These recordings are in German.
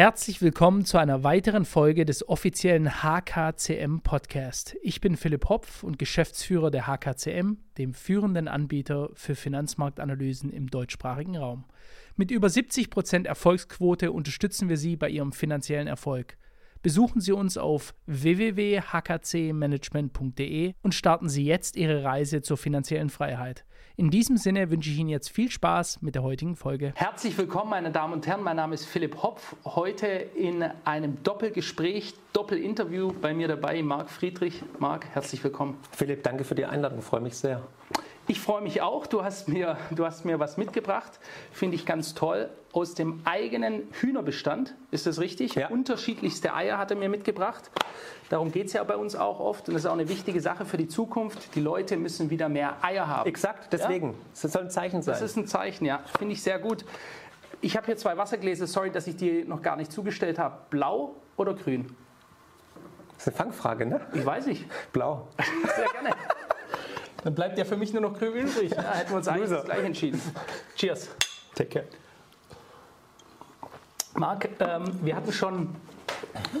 Herzlich willkommen zu einer weiteren Folge des offiziellen HKCM Podcast. Ich bin Philipp Hopf und Geschäftsführer der HKCM, dem führenden Anbieter für Finanzmarktanalysen im deutschsprachigen Raum. Mit über 70% Erfolgsquote unterstützen wir Sie bei Ihrem finanziellen Erfolg. Besuchen Sie uns auf www.hkcmanagement.de und starten Sie jetzt Ihre Reise zur finanziellen Freiheit. In diesem Sinne wünsche ich Ihnen jetzt viel Spaß mit der heutigen Folge. Herzlich willkommen, meine Damen und Herren. Mein Name ist Philipp Hopf. Heute in einem Doppelgespräch, Doppelinterview bei mir dabei Marc Friedrich. Marc, herzlich willkommen. Philipp, danke für die Einladung. Ich freue mich sehr. Ich freue mich auch. Du hast mir, du hast mir was mitgebracht. Finde ich ganz toll. Aus dem eigenen Hühnerbestand. Ist das richtig? Ja. Unterschiedlichste Eier hat er mir mitgebracht. Darum geht es ja bei uns auch oft. Und das ist auch eine wichtige Sache für die Zukunft. Die Leute müssen wieder mehr Eier haben. Exakt, deswegen. Das soll ein Zeichen sein. Das ist ein Zeichen, ja. Finde ich sehr gut. Ich habe hier zwei Wassergläser. Sorry, dass ich die noch gar nicht zugestellt habe. Blau oder grün? Das ist eine Fangfrage, ne? Ich weiß nicht. Blau. Sehr gerne. Dann bleibt ja für mich nur noch grün übrig. Ja, hätten wir uns eigentlich Loser. gleich entschieden. Cheers. Take care. Marc, ähm, wir, hatten schon,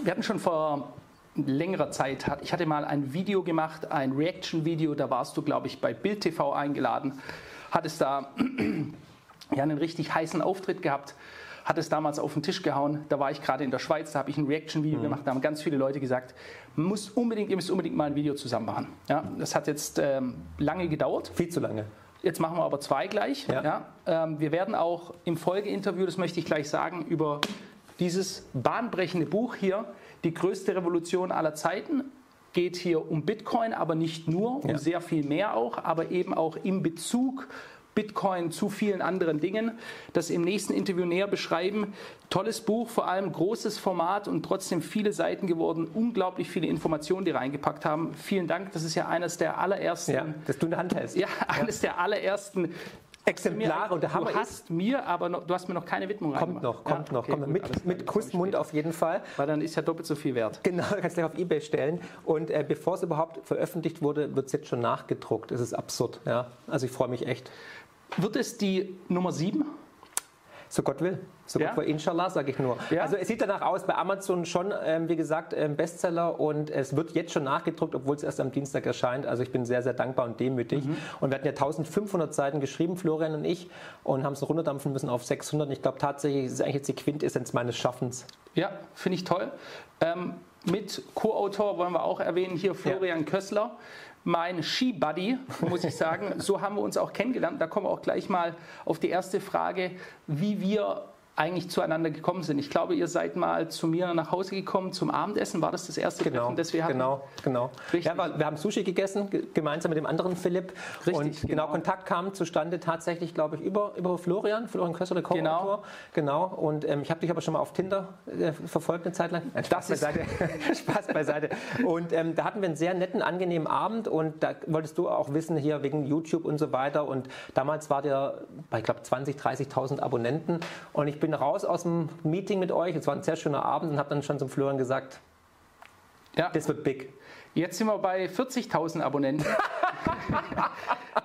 wir hatten schon vor längerer Zeit, ich hatte mal ein Video gemacht, ein Reaction-Video, da warst du, glaube ich, bei Bild TV eingeladen, hattest da ja, einen richtig heißen Auftritt gehabt, hat es damals auf den Tisch gehauen. Da war ich gerade in der Schweiz, da habe ich ein Reaction-Video gemacht, da haben ganz viele Leute gesagt, muss unbedingt, ihr müsst unbedingt mal ein Video zusammen machen. Ja, das hat jetzt ähm, lange gedauert. Viel zu lange. Jetzt machen wir aber zwei gleich. Ja. Ja. ähm, wir werden auch im Folgeinterview, das möchte ich gleich sagen, über dieses bahnbrechende Buch hier, die größte Revolution aller Zeiten, geht hier um Bitcoin, aber nicht nur, um Ja. sehr viel mehr auch, aber eben auch im Bezug Bitcoin zu vielen anderen Dingen. Das im nächsten Interview näher beschreiben. Tolles Buch, vor allem großes Format und trotzdem viele Seiten geworden. Unglaublich viele Informationen, die reingepackt haben. Vielen Dank. Das ist ja eines der allerersten Ja, dass du in der Hand hältst. ja, eines der allerersten Exemplare und der Hammer du hast mir, aber noch, du hast mir noch keine Widmung Kommt reingemacht. noch, kommt Ja, noch. okay, kommt gut, mit mit Kussmund auf jeden Fall. Weil dann ist ja doppelt so viel wert. Genau, kannst du gleich auf Ebay stellen. Und äh, bevor es überhaupt veröffentlicht wurde, wird es jetzt schon nachgedruckt. Das ist absurd. Ja. Also ich freue mich echt. Wird es die Nummer 7? So Gott will. So Ja? Gott will, inshallah, sage ich nur. Ja? Also es sieht danach aus, bei Amazon schon, ähm, wie gesagt, ähm, Bestseller und es wird jetzt schon nachgedruckt, obwohl es erst am Dienstag erscheint. Also ich bin sehr, sehr dankbar und demütig. Mhm. Und wir hatten ja 1500 Seiten geschrieben, Florian und ich, und haben es noch runterdampfen müssen auf 600. Und ich glaube tatsächlich, es ist eigentlich jetzt die Quintessenz meines Schaffens. Ja, finde ich toll. Ähm, mit Co-Autor wollen wir auch erwähnen hier Florian Kössler. Mein Ski-Buddy, muss ich sagen. so haben wir uns auch kennengelernt. Da kommen wir auch gleich mal auf die erste Frage, wie wir eigentlich zueinander gekommen sind. Ich glaube, ihr seid mal zu mir nach Hause gekommen zum Abendessen. War das das erste Genau, Treffen, das wir hatten? genau, genau. Richtig. Ja, wir haben Sushi gegessen, ge- gemeinsam mit dem anderen Philipp. Richtig, und genau, genau. Kontakt kam zustande tatsächlich, glaube ich, über, über Florian, Florian Kössler, der Co-Autor. Genau. Und ähm, ich habe dich aber schon mal auf Tinder äh, verfolgt eine Zeit lang. Nein, Spaß Das beiseite. Spaß beiseite. Und ähm, da hatten wir einen sehr netten, angenehmen Abend und da wolltest du auch wissen, hier wegen YouTube und so weiter. Und damals war der bei, ich glaube, 20.000, 30.000 Abonnenten. Und ich bin raus aus dem Meeting mit euch. Es war ein sehr schöner Abend und habe dann schon zum Florian gesagt, Ja. das wird big. Jetzt sind wir bei 40.000 Abonnenten.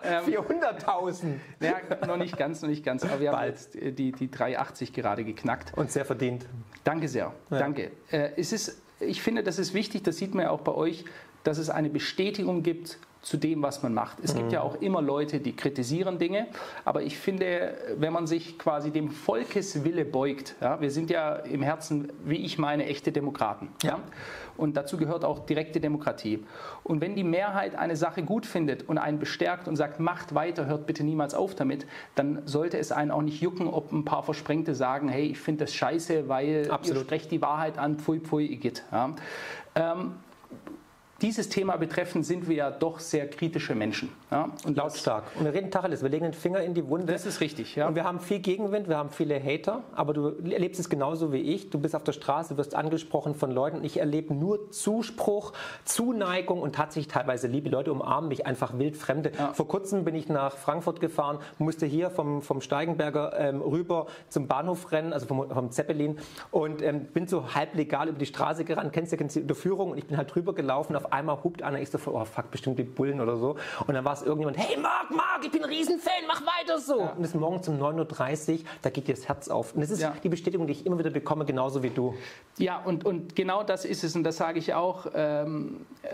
400.000. ja, noch nicht ganz, noch nicht ganz. Aber wir haben Bald. jetzt äh, die, die 380 gerade geknackt. Und sehr verdient. Danke sehr. Danke. Äh, es ist, ich finde, das ist wichtig, das sieht man ja auch bei euch, dass es eine Bestätigung gibt zu dem, was man macht. Es gibt ja auch immer Leute, die kritisieren Dinge, aber ich finde, wenn man sich quasi dem Volkeswille beugt, ja, wir sind ja im Herzen, wie ich meine, echte Demokraten. Ja. Und dazu gehört auch direkte Demokratie. Und wenn die Mehrheit eine Sache gut findet und einen bestärkt und sagt, macht weiter, hört bitte niemals auf damit, dann sollte es einen auch nicht jucken, ob ein paar Versprengte sagen, hey, ich finde das scheiße, weil Absolut. ihr sprecht die Wahrheit an, pfui, pfui, igitt. Ja. Ähm, dieses Thema betreffend sind wir ja doch sehr kritische Menschen. Ja? Und Lautstark. Und wir reden Tacheles, wir legen den Finger in die Wunde. Das ist richtig, ja. Und wir haben viel Gegenwind, wir haben viele Hater, aber du erlebst es genauso wie ich. Du bist auf der Straße, wirst angesprochen von Leuten. Ich erlebe nur Zuspruch, Zuneigung und tatsächlich teilweise Liebe. Leute umarmen mich einfach wild Fremde. Vor kurzem bin ich nach Frankfurt gefahren, musste hier vom, vom Steigenberger ähm, rüber zum Bahnhof rennen, also vom, vom Zeppelin und ähm, bin so halb legal über die Straße gerannt. Kennst du, kennst du die Unterführung? Und ich bin halt drüber gelaufen. Auf auf einmal hupt einer, ich so, oh fuck, bestimmt die Bullen oder so. Und dann war es irgendjemand, hey Marc, Marc, ich bin ein Riesenfan, mach weiter so. Ja. Und es ist morgens um 9.30 Uhr, da geht dir das Herz auf. Und das ist ja. die Bestätigung, die ich immer wieder bekomme, genauso wie du. Ja, und, und genau das ist es, und das sage ich auch. Ähm, äh,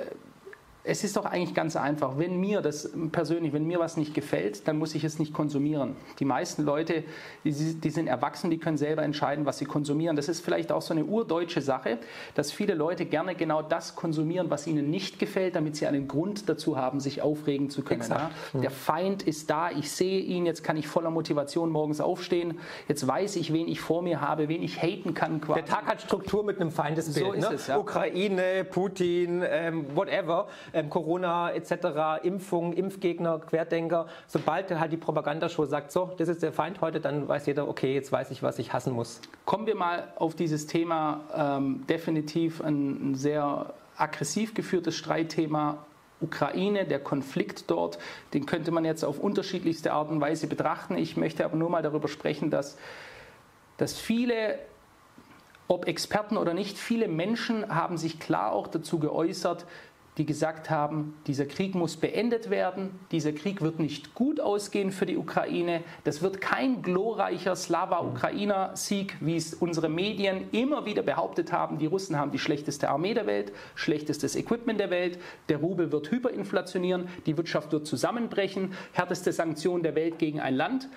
es ist doch eigentlich ganz einfach. Wenn mir das persönlich, wenn mir was nicht gefällt, dann muss ich es nicht konsumieren. Die meisten Leute, die, die, sind erwachsen, die können selber entscheiden, was sie konsumieren. Das ist vielleicht auch so eine urdeutsche Sache, dass viele Leute gerne genau das konsumieren, was ihnen nicht gefällt, damit sie einen Grund dazu haben, sich aufregen zu können. Ja? Der Feind ist da, ich sehe ihn, jetzt kann ich voller Motivation morgens aufstehen, jetzt weiß ich, wen ich vor mir habe, wen ich haten kann. Quasi. Der Tag hat Struktur mit einem Feindesbild. So ist ne? es, ja. Ukraine, Putin, ähm, whatever ähm, Corona etc., Impfung, Impfgegner, Querdenker. Sobald halt die Propagandashow sagt, so, das ist der Feind heute, dann weiß jeder, okay, jetzt weiß ich, was ich hassen muss. Kommen wir mal auf dieses Thema, ähm, definitiv ein, ein sehr aggressiv geführtes Streitthema Ukraine, der Konflikt dort, den könnte man jetzt auf unterschiedlichste Art und Weise betrachten. Ich möchte aber nur mal darüber sprechen, dass, dass viele, ob Experten oder nicht, viele Menschen haben sich klar auch dazu geäußert, die gesagt haben, dieser Krieg muss beendet werden, dieser Krieg wird nicht gut ausgehen für die Ukraine, das wird kein glorreicher Slava-Ukrainer-Sieg, wie es unsere Medien immer wieder behauptet haben. Die Russen haben die schlechteste Armee der Welt, schlechtestes Equipment der Welt, der Rubel wird hyperinflationieren, die Wirtschaft wird zusammenbrechen, härteste Sanktionen der Welt gegen ein Land.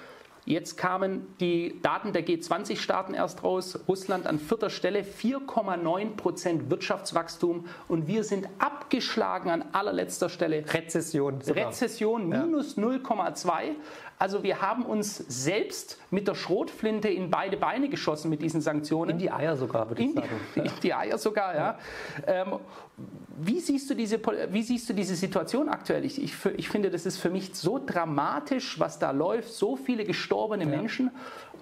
Jetzt kamen die Daten der G20-Staaten erst raus. Russland an vierter Stelle, 4,9 Prozent Wirtschaftswachstum und wir sind abgeschlagen an allerletzter Stelle. Rezession. Sogar. Rezession minus ja. 0,2. Also wir haben uns selbst mit der Schrotflinte in beide Beine geschossen mit diesen Sanktionen. In die Eier sogar, würde ich in sagen. Die, in die Eier sogar, ja. ja. Ähm, wie, siehst du diese, wie siehst du diese Situation aktuell? Ich, ich, ich, finde, das ist für mich so dramatisch, was da läuft. So viele gestorbene ja. Menschen.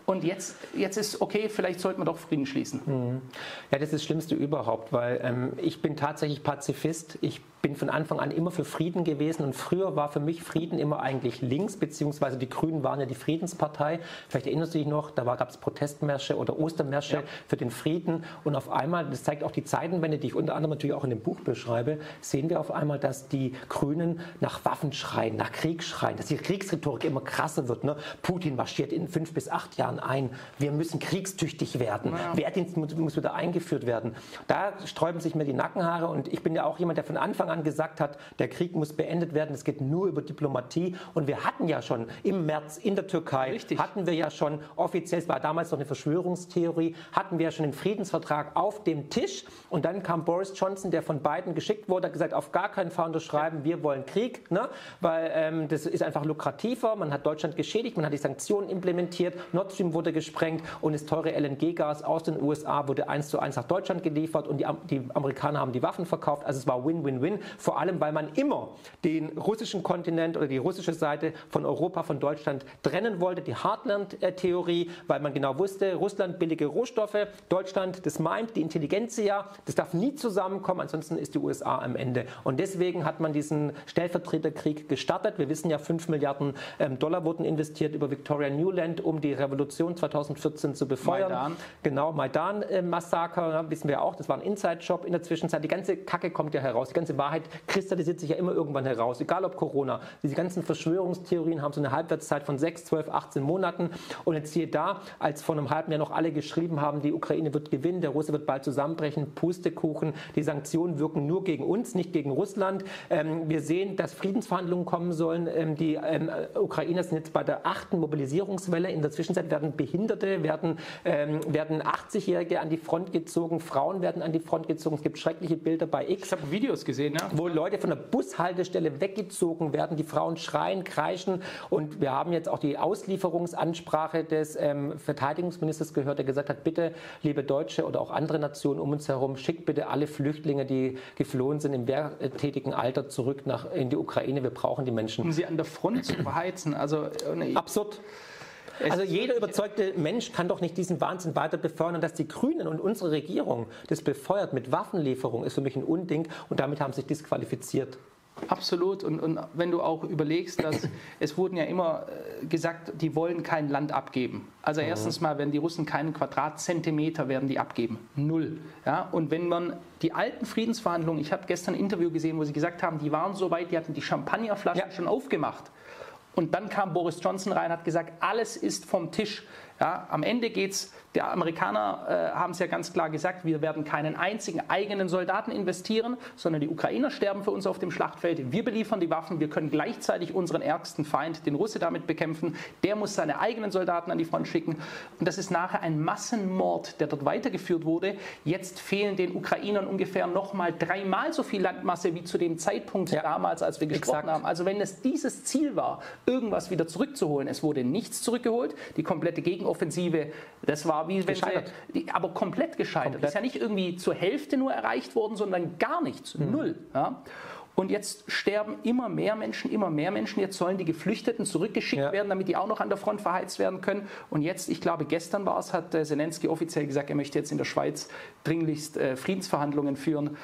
Und jetzt, jetzt ist okay, vielleicht sollten wir doch Frieden schließen. Mhm. Ja, das ist das Schlimmste überhaupt, weil ähm, ich bin tatsächlich Pazifist. Ich bin von Anfang an immer für Frieden gewesen und früher war für mich Frieden immer eigentlich links, beziehungsweise die Grünen waren ja die Friedenspartei. Vielleicht erinnerst du dich noch, da gab es Protestmärsche oder Ostermärsche ja. für den Frieden und auf einmal, das zeigt auch die Zeitenwende, die ich unter anderem natürlich auch in dem Buch beschreibe, sehen wir auf einmal, dass die Grünen nach Waffen schreien, nach Krieg schreien, dass die Kriegsrhetorik immer krasser wird. Ne? Putin marschiert in fünf bis acht Jahren ein. Wir müssen kriegstüchtig werden. Ja. Wehrdienst muss wieder eingeführt werden. Da sträuben sich mir die Nackenhaare und ich bin ja auch jemand, der von Anfang an gesagt hat, der Krieg muss beendet werden, es geht nur über Diplomatie. Und wir hatten ja schon im März in der Türkei, Richtig. hatten wir ja schon offiziell, es war damals noch eine Verschwörungstheorie, hatten wir ja schon den Friedensvertrag auf dem Tisch. Und dann kam Boris Johnson, der von Biden geschickt wurde, hat gesagt, auf gar keinen Fall unterschreiben, wir wollen Krieg, ne? weil ähm, das ist einfach lukrativer. Man hat Deutschland geschädigt, man hat die Sanktionen implementiert, Nord Stream wurde gesprengt und das teure LNG-Gas aus den USA wurde eins zu eins nach Deutschland geliefert und die, die Amerikaner haben die Waffen verkauft. Also es war Win-Win-Win vor allem weil man immer den russischen Kontinent oder die russische Seite von Europa, von Deutschland trennen wollte, die Heartland-Theorie, weil man genau wusste, Russland billige Rohstoffe, Deutschland, das meint, die Intelligenzia, das darf nie zusammenkommen, ansonsten ist die USA am Ende. Und deswegen hat man diesen Stellvertreterkrieg gestartet. Wir wissen ja, 5 Milliarden ähm, Dollar wurden investiert über Victoria Newland, um die Revolution 2014 zu befeuern. Maidan. Genau, Maidan-Massaker, äh, wissen wir auch, das war ein Inside-Job in der Zwischenzeit. Die ganze Kacke kommt ja heraus, die ganze Wahrheit kristallisiert sich ja immer irgendwann heraus, egal ob Corona. Diese ganzen Verschwörungstheorien haben so eine Halbwertszeit von 6, 12, 18 Monaten. Und jetzt hier da, als vor einem halben Jahr noch alle geschrieben haben, die Ukraine wird gewinnen, der Russe wird bald zusammenbrechen, Pustekuchen, die Sanktionen wirken nur gegen uns, nicht gegen Russland. Ähm, wir sehen, dass Friedensverhandlungen kommen sollen. Ähm, die ähm, Ukrainer sind jetzt bei der achten Mobilisierungswelle. In der Zwischenzeit werden Behinderte, werden, ähm, werden 80-Jährige an die Front gezogen, Frauen werden an die Front gezogen. Es gibt schreckliche Bilder bei X. Ich habe Videos gesehen, ja wo Leute von der Bushaltestelle weggezogen werden, die Frauen schreien, kreischen. Und wir haben jetzt auch die Auslieferungsansprache des ähm, Verteidigungsministers gehört, der gesagt hat, bitte, liebe Deutsche oder auch andere Nationen um uns herum, schickt bitte alle Flüchtlinge, die geflohen sind im wehrtätigen Alter, zurück nach, in die Ukraine. Wir brauchen die Menschen. Um sie an der Front zu beheizen. Also, äh, Absurd. Also jeder überzeugte Mensch kann doch nicht diesen Wahnsinn weiter befeuern. Und dass die Grünen und unsere Regierung das befeuert mit Waffenlieferung, ist für mich ein Unding. Und damit haben sie sich disqualifiziert. Absolut. Und, und, wenn du auch überlegst, dass es wurden ja immer äh, gesagt, die wollen kein Land abgeben. Also mhm. erstens mal, wenn die Russen keinen Quadratzentimeter werden die abgeben. Null. Ja? Und wenn man die alten Friedensverhandlungen, ich habe gestern ein Interview gesehen, wo sie gesagt haben, die waren so weit, die hatten die Champagnerflaschen ja. schon aufgemacht. Und dann kam Boris Johnson rein hat gesagt, alles ist vom Tisch. Ja, am Ende geht es die Amerikaner äh, haben es ja ganz klar gesagt, wir werden keinen einzigen eigenen Soldaten investieren, sondern die Ukrainer sterben für uns auf dem Schlachtfeld. Wir beliefern die Waffen, wir können gleichzeitig unseren ärgsten Feind, den Russe, damit bekämpfen. Der muss seine eigenen Soldaten an die Front schicken. Und das ist nachher ein Massenmord, der dort weitergeführt wurde. Jetzt fehlen den Ukrainern ungefähr nochmal dreimal so viel Landmasse wie zu dem Zeitpunkt ja. damals, als wir gesprochen Exakt. haben. Also wenn es dieses Ziel war, irgendwas wieder zurückzuholen, es wurde nichts zurückgeholt. Die komplette Gegenoffensive, das war wie wenn gescheitert. sie, aber komplett gescheitert. Komplett. Das ist ja nicht irgendwie zur Hälfte nur erreicht worden, sondern gar nichts, mhm. null. Ja? Und jetzt sterben immer mehr Menschen, immer mehr Menschen. Jetzt sollen die Geflüchteten zurückgeschickt ja. werden, damit die auch noch an der Front verheizt werden können. Und jetzt, ich glaube, gestern war es, hat Zelensky offiziell gesagt, er möchte jetzt in der Schweiz dringlichst äh, Friedensverhandlungen führen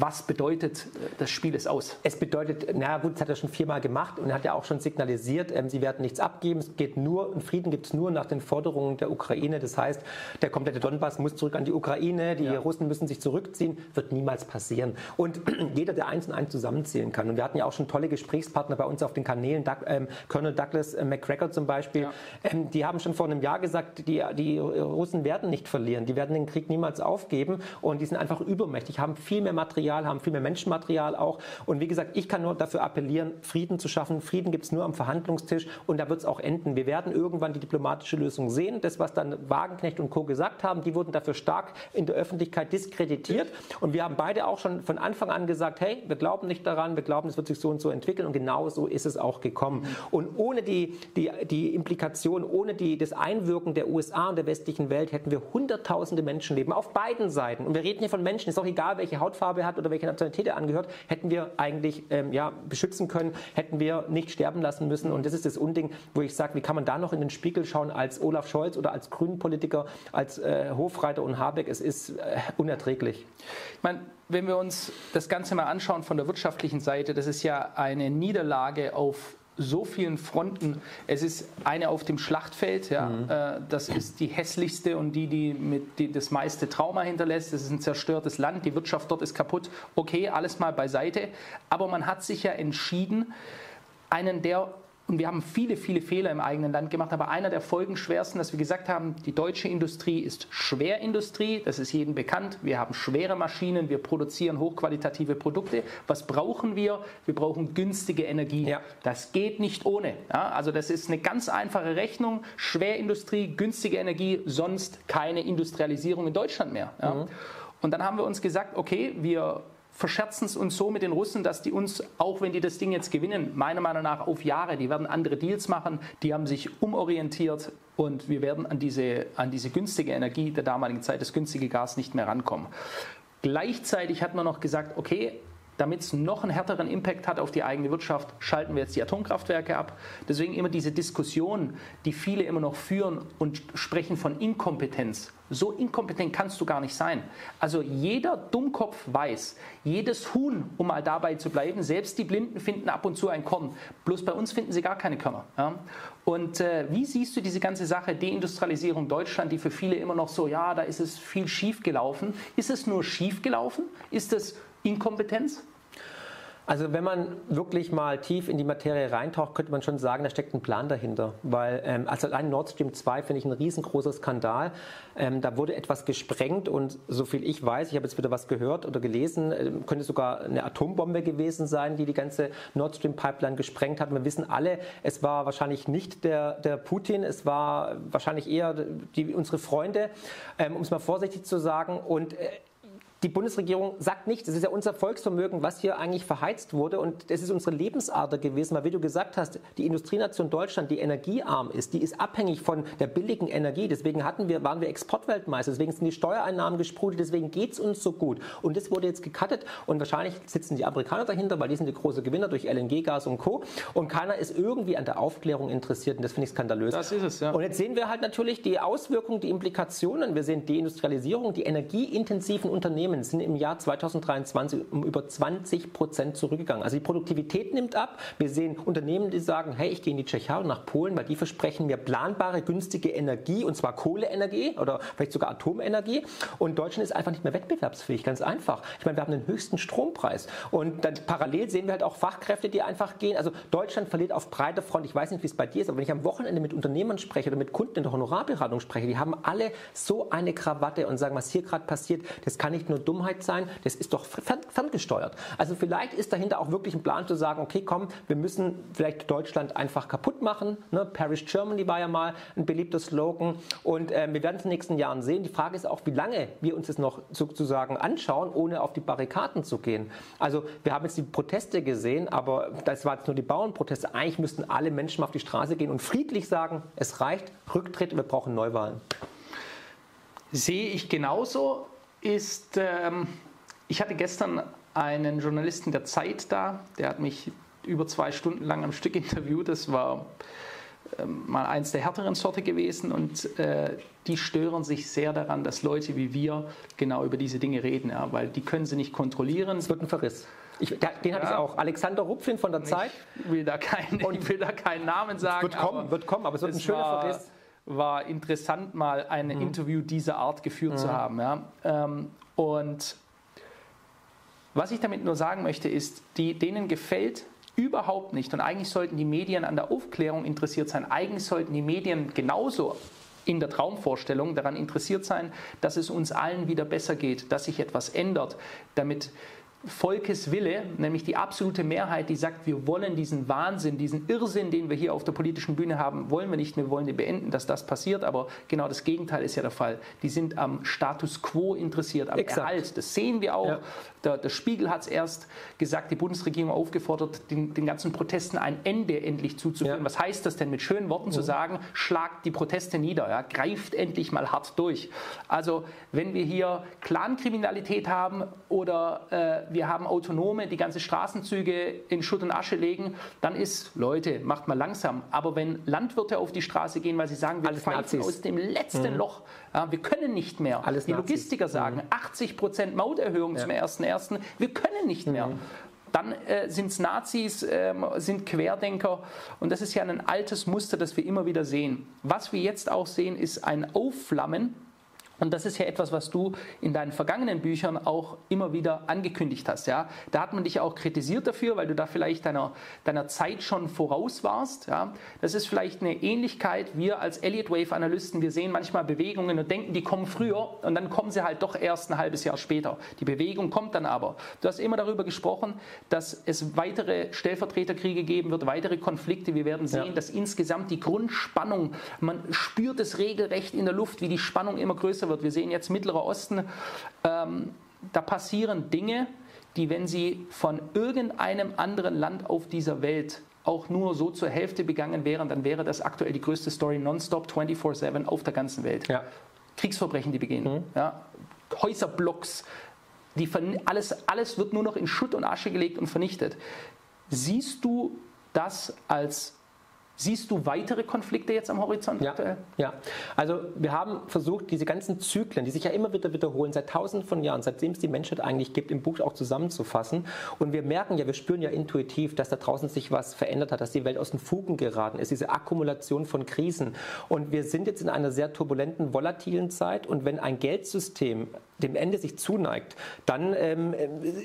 was bedeutet äh, das Spiel ist aus? Es bedeutet, na gut, das hat er schon viermal gemacht und hat ja auch schon signalisiert, ähm, sie werden nichts abgeben. Es geht nur, einen Frieden gibt es nur nach den Forderungen der Ukraine. Das heißt, der komplette Donbass muss zurück an die Ukraine, die ja. Russen müssen sich zurückziehen, wird niemals passieren. Und jeder, der eins und eins zusammenzählen kann. Und wir hatten ja auch schon tolle Gesprächspartner bei uns auf den Kanälen, Doug, ähm, Colonel Douglas äh, McGregor zum Beispiel, ja. ähm, die haben schon vor einem Jahr gesagt, die, die Russen werden nicht verlieren, die werden den Krieg niemals aufgeben und die sind einfach übermächtig, haben viel mehr Material Material, haben viel mehr Menschenmaterial auch. Und wie gesagt, ich kann nur dafür appellieren, Frieden zu schaffen. Frieden gibt es nur am Verhandlungstisch und da wird es auch enden. Wir werden irgendwann die diplomatische Lösung sehen. Das, was dann Wagenknecht und Co. gesagt haben, die wurden dafür stark in der Öffentlichkeit diskreditiert. Und wir haben beide auch schon von Anfang an gesagt, hey, wir glauben nicht daran, wir glauben, es wird sich so und so entwickeln. Und genau so ist es auch gekommen. Und ohne die, die, die Implikation, ohne die, das Einwirken der USA und der westlichen Welt hätten wir hunderttausende Menschenleben auf beiden Seiten. Und wir reden hier von Menschen, ist auch egal, welche Hautfarbe hat oder welche Nationalität er angehört, hätten wir eigentlich ähm, ja, beschützen können, hätten wir nicht sterben lassen müssen. Und das ist das Unding, wo ich sage, wie kann man da noch in den Spiegel schauen als Olaf Scholz oder als Grünenpolitiker, als äh, Hofreiter und Habeck? Es ist äh, unerträglich. Ich meine, wenn wir uns das Ganze mal anschauen von der wirtschaftlichen Seite, das ist ja eine Niederlage auf so vielen Fronten. Es ist eine auf dem Schlachtfeld, ja, mhm. äh, das ist die hässlichste und die, die mit die das meiste Trauma hinterlässt. Es ist ein zerstörtes Land, die Wirtschaft dort ist kaputt. Okay, alles mal beiseite. Aber man hat sich ja entschieden, einen der und wir haben viele, viele Fehler im eigenen Land gemacht. Aber einer der folgenschwersten, dass wir gesagt haben, die deutsche Industrie ist Schwerindustrie. Das ist jedem bekannt. Wir haben schwere Maschinen. Wir produzieren hochqualitative Produkte. Was brauchen wir? Wir brauchen günstige Energie. Ja. Das geht nicht ohne. Ja, also das ist eine ganz einfache Rechnung. Schwerindustrie, günstige Energie, sonst keine Industrialisierung in Deutschland mehr. Ja. Mhm. Und dann haben wir uns gesagt, okay, wir verscherzen es uns so mit den Russen, dass die uns, auch wenn die das Ding jetzt gewinnen, meiner Meinung nach auf Jahre, die werden andere Deals machen, die haben sich umorientiert und wir werden an diese, an diese günstige Energie der damaligen Zeit, das günstige Gas nicht mehr rankommen. Gleichzeitig hat man noch gesagt, okay, damit es noch einen härteren Impact hat auf die eigene Wirtschaft, schalten wir jetzt die Atomkraftwerke ab. Deswegen immer diese Diskussion, die viele immer noch führen und sprechen von Inkompetenz. So inkompetent kannst du gar nicht sein. Also jeder Dummkopf weiß, jedes Huhn, um mal dabei zu bleiben, selbst die Blinden finden ab und zu ein Korn. Bloß bei uns finden sie gar keine Körner. Ja? Und äh, wie siehst du diese ganze Sache Deindustrialisierung Deutschland, die für viele immer noch so, ja, da ist es viel schief gelaufen. Ist es nur schief gelaufen? Ist es Inkompetenz? Also wenn man wirklich mal tief in die Materie reintaucht, könnte man schon sagen, da steckt ein Plan dahinter. Weil ähm, also allein Nord Stream 2 finde ich ein riesengroßer Skandal. Ähm, da wurde etwas gesprengt und so viel ich weiß, ich habe jetzt wieder was gehört oder gelesen, äh, könnte sogar eine Atombombe gewesen sein, die die ganze Nord Stream Pipeline gesprengt hat. Wir wissen alle, es war wahrscheinlich nicht der, der Putin, es war wahrscheinlich eher die, unsere Freunde, ähm, um es mal vorsichtig zu sagen. Und äh, die Bundesregierung sagt nichts. Es ist ja unser Volksvermögen, was hier eigentlich verheizt wurde. Und das ist unsere Lebensader gewesen. Weil, wie du gesagt hast, die Industrienation Deutschland, die energiearm ist, die ist abhängig von der billigen Energie. Deswegen hatten wir, waren wir Exportweltmeister. Deswegen sind die Steuereinnahmen gesprudelt. Deswegen geht es uns so gut. Und das wurde jetzt gecuttet. Und wahrscheinlich sitzen die Amerikaner dahinter, weil die sind die große Gewinner durch LNG, Gas und Co. Und keiner ist irgendwie an der Aufklärung interessiert. Und das finde ich skandalös. Das ist es, ja. Und jetzt sehen wir halt natürlich die Auswirkungen, die Implikationen. Wir sehen Deindustrialisierung, die energieintensiven Unternehmen Unternehmen sind im Jahr 2023 um über 20 Prozent zurückgegangen. Also die Produktivität nimmt ab. Wir sehen Unternehmen, die sagen, hey, ich gehe in die Tschechei und nach Polen, weil die versprechen mir planbare, günstige Energie, und zwar Kohleenergie oder vielleicht sogar Atomenergie. Und Deutschland ist einfach nicht mehr wettbewerbsfähig, ganz einfach. Ich meine, wir haben den höchsten Strompreis. Und dann parallel sehen wir halt auch Fachkräfte, die einfach gehen. Also Deutschland verliert auf breiter Front. Ich weiß nicht, wie es bei dir ist, aber wenn ich am Wochenende mit Unternehmern spreche oder mit Kunden in der Honorarberatung spreche, die haben alle so eine Krawatte und sagen, was hier gerade passiert, das kann nicht nur Dummheit sein, das ist doch ferngesteuert. Also vielleicht ist dahinter auch wirklich ein Plan zu sagen, okay, komm, wir müssen vielleicht Deutschland einfach kaputt machen. Ne? Paris Germany war ja mal ein beliebter Slogan und äh, wir werden es in den nächsten Jahren sehen. Die Frage ist auch, wie lange wir uns das noch sozusagen anschauen, ohne auf die Barrikaden zu gehen. Also wir haben jetzt die Proteste gesehen, aber das war jetzt nur die Bauernproteste. Eigentlich müssten alle Menschen mal auf die Straße gehen und friedlich sagen, es reicht, Rücktritt, wir brauchen Neuwahlen. Sehe ich genauso. Ist, ähm, ich hatte gestern einen Journalisten der Zeit da, der hat mich über zwei Stunden lang am Stück interviewt. Das war ähm, mal eins der härteren Sorte gewesen und äh, die stören sich sehr daran, dass Leute wie wir genau über diese Dinge reden, ja, weil die können sie nicht kontrollieren. Es wird ein Verriss. Ich, den ja, habe ich auch. Alexander Rupfin von der Zeit. Ich will da, kein, und ich will da keinen Namen sagen. Wird kommen, wird kommen, aber es wird ein schöner Verriss. War interessant, mal ein mhm. Interview dieser Art geführt mhm. zu haben. Ja. Ähm, und was ich damit nur sagen möchte, ist, die, denen gefällt überhaupt nicht. Und eigentlich sollten die Medien an der Aufklärung interessiert sein. Eigentlich sollten die Medien genauso in der Traumvorstellung daran interessiert sein, dass es uns allen wieder besser geht, dass sich etwas ändert, damit Volkeswille, nämlich die absolute Mehrheit, die sagt, wir wollen diesen Wahnsinn, diesen Irrsinn, den wir hier auf der politischen Bühne haben, wollen wir nicht, wir wollen den beenden, dass das passiert, aber genau das Gegenteil ist ja der Fall. Die sind am Status quo interessiert, am Exakt. Erhalt. Das sehen wir auch. Ja. Der, der, Spiegel hat es erst gesagt, die Bundesregierung aufgefordert, den, den, ganzen Protesten ein Ende endlich zuzuführen. Ja. Was heißt das denn mit schönen Worten mhm. zu sagen, schlagt die Proteste nieder, ja? greift endlich mal hart durch. Also wenn wir hier Clankriminalität haben oder äh, wir haben Autonome, die ganze Straßenzüge in Schutt und Asche legen, dann ist, Leute, macht mal langsam. Aber wenn Landwirte auf die Straße gehen, weil sie sagen, wir Alles pfeifen aus dem letzten mhm. Loch, ja, wir können nicht mehr. Alles die Logistiker Nazis. sagen, mhm. 80 Prozent Mauterhöhung ja. zum 1.1., wir können nicht mehr. Mhm. Dann äh, sind es Nazis, äh, sind Querdenker und das ist ja ein altes Muster, das wir immer wieder sehen. Was wir jetzt auch sehen, ist ein Aufflammen und das ist ja etwas, was du in deinen vergangenen Büchern auch immer wieder angekündigt hast. Ja? Da hat man dich auch kritisiert dafür, weil du da vielleicht deiner, deiner Zeit schon voraus warst. Ja? Das ist vielleicht eine Ähnlichkeit. Wir als Elliott Wave Analysten, wir sehen manchmal Bewegungen und denken, die kommen früher und dann kommen sie halt doch erst ein halbes Jahr später. Die Bewegung kommt dann aber. Du hast immer darüber gesprochen, dass es weitere Stellvertreterkriege geben wird, weitere Konflikte. Wir werden sehen, ja. dass insgesamt die Grundspannung, man spürt es regelrecht in der Luft, wie die Spannung immer größer wird. Wir sehen jetzt Mittlerer Osten, ähm, da passieren Dinge, die, wenn sie von irgendeinem anderen Land auf dieser Welt auch nur so zur Hälfte begangen wären, dann wäre das aktuell die größte Story nonstop 24-7 auf der ganzen Welt. Ja. Kriegsverbrechen, die begehen. Mhm. Ja. Häuserblocks, die alles, alles wird nur noch in Schutt und Asche gelegt und vernichtet. Siehst du das als Siehst du weitere Konflikte jetzt am Horizont ja, aktuell? Ja, also wir haben versucht, diese ganzen Zyklen, die sich ja immer wieder wiederholen, seit tausenden von Jahren, seitdem es die Menschheit eigentlich gibt, im Buch auch zusammenzufassen. Und wir merken ja, wir spüren ja intuitiv, dass da draußen sich was verändert hat, dass die Welt aus den Fugen geraten ist, diese Akkumulation von Krisen. Und wir sind jetzt in einer sehr turbulenten, volatilen Zeit. Und wenn ein Geldsystem dem Ende sich zuneigt, dann ähm,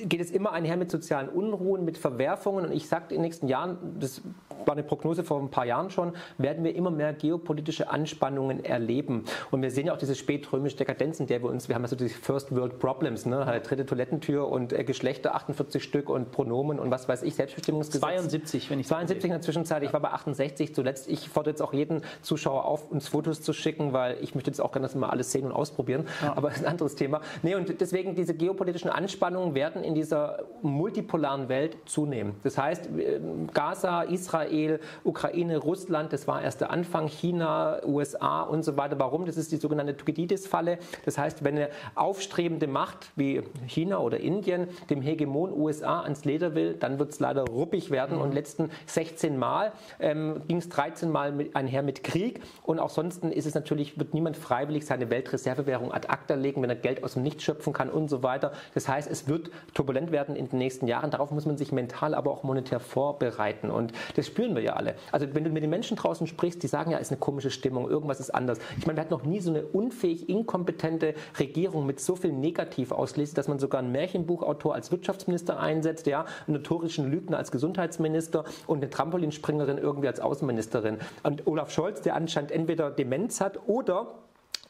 geht es immer einher mit sozialen Unruhen, mit Verwerfungen. Und ich sage in den nächsten Jahren, das war eine Prognose vor ein paar Jahren schon, werden wir immer mehr geopolitische Anspannungen erleben. Und wir sehen ja auch diese spätrömische Dekadenz, in der wir uns, wir haben ja so diese First World Problems, ne? Halt dritte Toilettentür und äh, Geschlechter 48 Stück und Pronomen und was weiß ich, Selbstbestimmungsgesetz. 72, wenn ich 72 in der Zwischenzeit, ich war bei 68 zuletzt. Ich fordere jetzt auch jeden Zuschauer auf, uns Fotos zu schicken, weil ich möchte jetzt auch gerne das mal alles sehen und ausprobieren. Ja. Aber das ist ein anderes Thema. Nee, und deswegen diese geopolitischen Anspannungen werden in dieser multipolaren Welt zunehmen. Das heißt, äh, Gaza, Israel, Ukraine, Russland, das war erst der Anfang, China, USA und so weiter. Warum? Das ist die sogenannte Thukydides-Falle. Das heißt, wenn eine aufstrebende Macht wie China oder Indien dem Hegemon USA ans Leder will, dann wird es leider ruppig werden. Und letzten 16 Mal ähm, ging es 13 Mal mit, einher mit Krieg. Und auch sonst ist es natürlich, wird niemand freiwillig seine Weltreservewährung ad acta legen, wenn er Geld aus aus dem Nichts schöpfen kann und so weiter. Das heißt, es wird turbulent werden in den nächsten Jahren. Darauf muss man sich mental, aber auch monetär vorbereiten. Und das spüren wir ja alle. Also wenn du mit den Menschen draußen sprichst, die sagen ja, es ist eine komische Stimmung, irgendwas ist anders. Ich meine, wir hatten noch nie so eine unfähig, inkompetente Regierung mit so viel Negativ auslesen, dass man sogar einen Märchenbuchautor als Wirtschaftsminister einsetzt, ja, einen notorischen Lügner als Gesundheitsminister und eine Trampolinspringerin irgendwie als Außenministerin. Und Olaf Scholz, der anscheinend entweder Demenz hat oder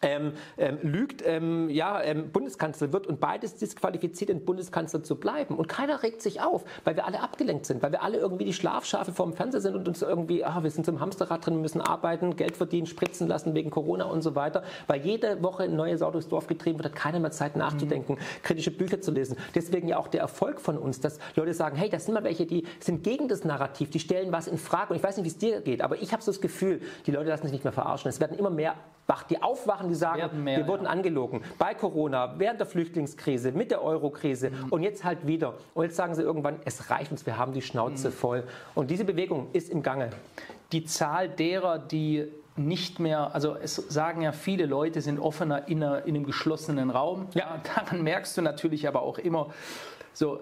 ähm, ähm, lügt, ähm, ja, ähm, Bundeskanzler wird und beides disqualifiziert, ein Bundeskanzler zu bleiben. Und keiner regt sich auf, weil wir alle abgelenkt sind, weil wir alle irgendwie die Schlafschafe vorm Fernseher sind und uns irgendwie, ah, wir sind zum Hamsterrad drin, müssen arbeiten, Geld verdienen, spritzen lassen wegen Corona und so weiter. Weil jede Woche ein neues Sau durchs Dorf getrieben wird, hat keiner mehr Zeit nachzudenken, mhm. kritische Bücher zu lesen. Deswegen ja auch der Erfolg von uns, dass Leute sagen, hey, das sind mal welche, die sind gegen das Narrativ, die stellen was in Frage. Und ich weiß nicht, wie es dir geht, aber ich habe so das Gefühl, die Leute lassen sich nicht mehr verarschen. Es werden immer mehr wach, die aufwachen, die sagen, mehr, wir wurden ja. angelogen. Bei Corona, während der Flüchtlingskrise, mit der Eurokrise mhm. und jetzt halt wieder. Und jetzt sagen sie irgendwann, es reicht uns, wir haben die Schnauze mhm. voll. Und diese Bewegung ist im Gange. Die Zahl derer, die nicht mehr, also es sagen ja viele Leute, sind offener in, einer, in einem geschlossenen Raum. Ja. Daran merkst du natürlich aber auch immer, so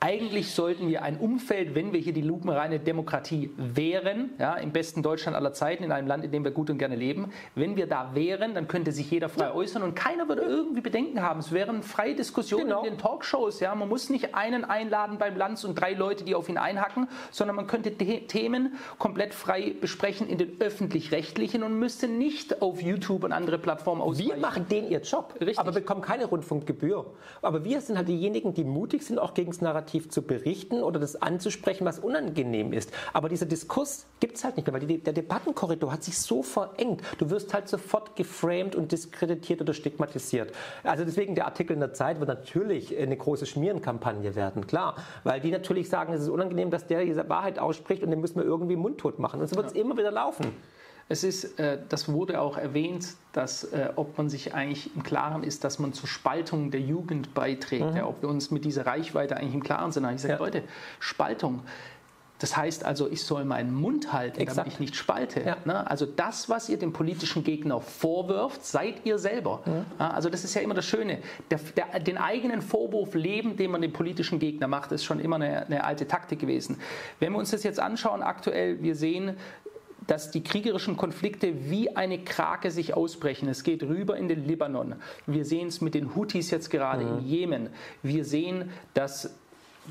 eigentlich sollten wir ein Umfeld, wenn wir hier die lupenreine Demokratie wären, ja, im besten Deutschland aller Zeiten, in einem Land, in dem wir gut und gerne leben, wenn wir da wären, dann könnte sich jeder frei ja. äußern und keiner würde irgendwie Bedenken haben. Es wären freie Diskussionen genau. in den Talkshows. Ja. Man muss nicht einen einladen beim Lanz und drei Leute, die auf ihn einhacken, sondern man könnte Themen komplett frei besprechen in den öffentlich-rechtlichen und müsste nicht auf YouTube und andere Plattformen ausweichen. Wir machen den ihr Job, Richtig. aber bekommen keine Rundfunkgebühr. Aber wir sind halt diejenigen, die mutig sind, auch gegen das Narrativ negativ zu berichten oder das anzusprechen, was unangenehm ist. Aber dieser Diskurs gibt es halt nicht mehr, weil die, der Debattenkorridor hat sich so verengt. Du wirst halt sofort geframed und diskreditiert oder stigmatisiert. Also deswegen der Artikel in der Zeit wird natürlich eine große Schmierenkampagne werden, klar. Weil die natürlich sagen, es ist unangenehm, dass der diese Wahrheit ausspricht und den müssen wir irgendwie mundtot machen. Und so wird es ja. immer wieder laufen. Es ist, äh, das wurde auch erwähnt, dass äh, ob man sich eigentlich im Klaren ist, dass man zur Spaltung der Jugend beiträgt, mhm. ja, ob wir uns mit dieser Reichweite eigentlich im Klaren sind. Ich sage, ja. Leute, Spaltung. Das heißt also, ich soll meinen Mund halten, Exakt. damit ich nicht spalte. Ja. Ne? Also das, was ihr dem politischen Gegner vorwirft, seid ihr selber. Mhm. Also das ist ja immer das Schöne. Der, der, den eigenen Vorwurf leben, den man dem politischen Gegner macht, ist schon immer eine, eine alte Taktik gewesen. Wenn wir uns das jetzt anschauen, aktuell, wir sehen, dass die kriegerischen Konflikte wie eine Krake sich ausbrechen. Es geht rüber in den Libanon. Wir sehen es mit den Houthis jetzt gerade mhm. im Jemen. Wir sehen, dass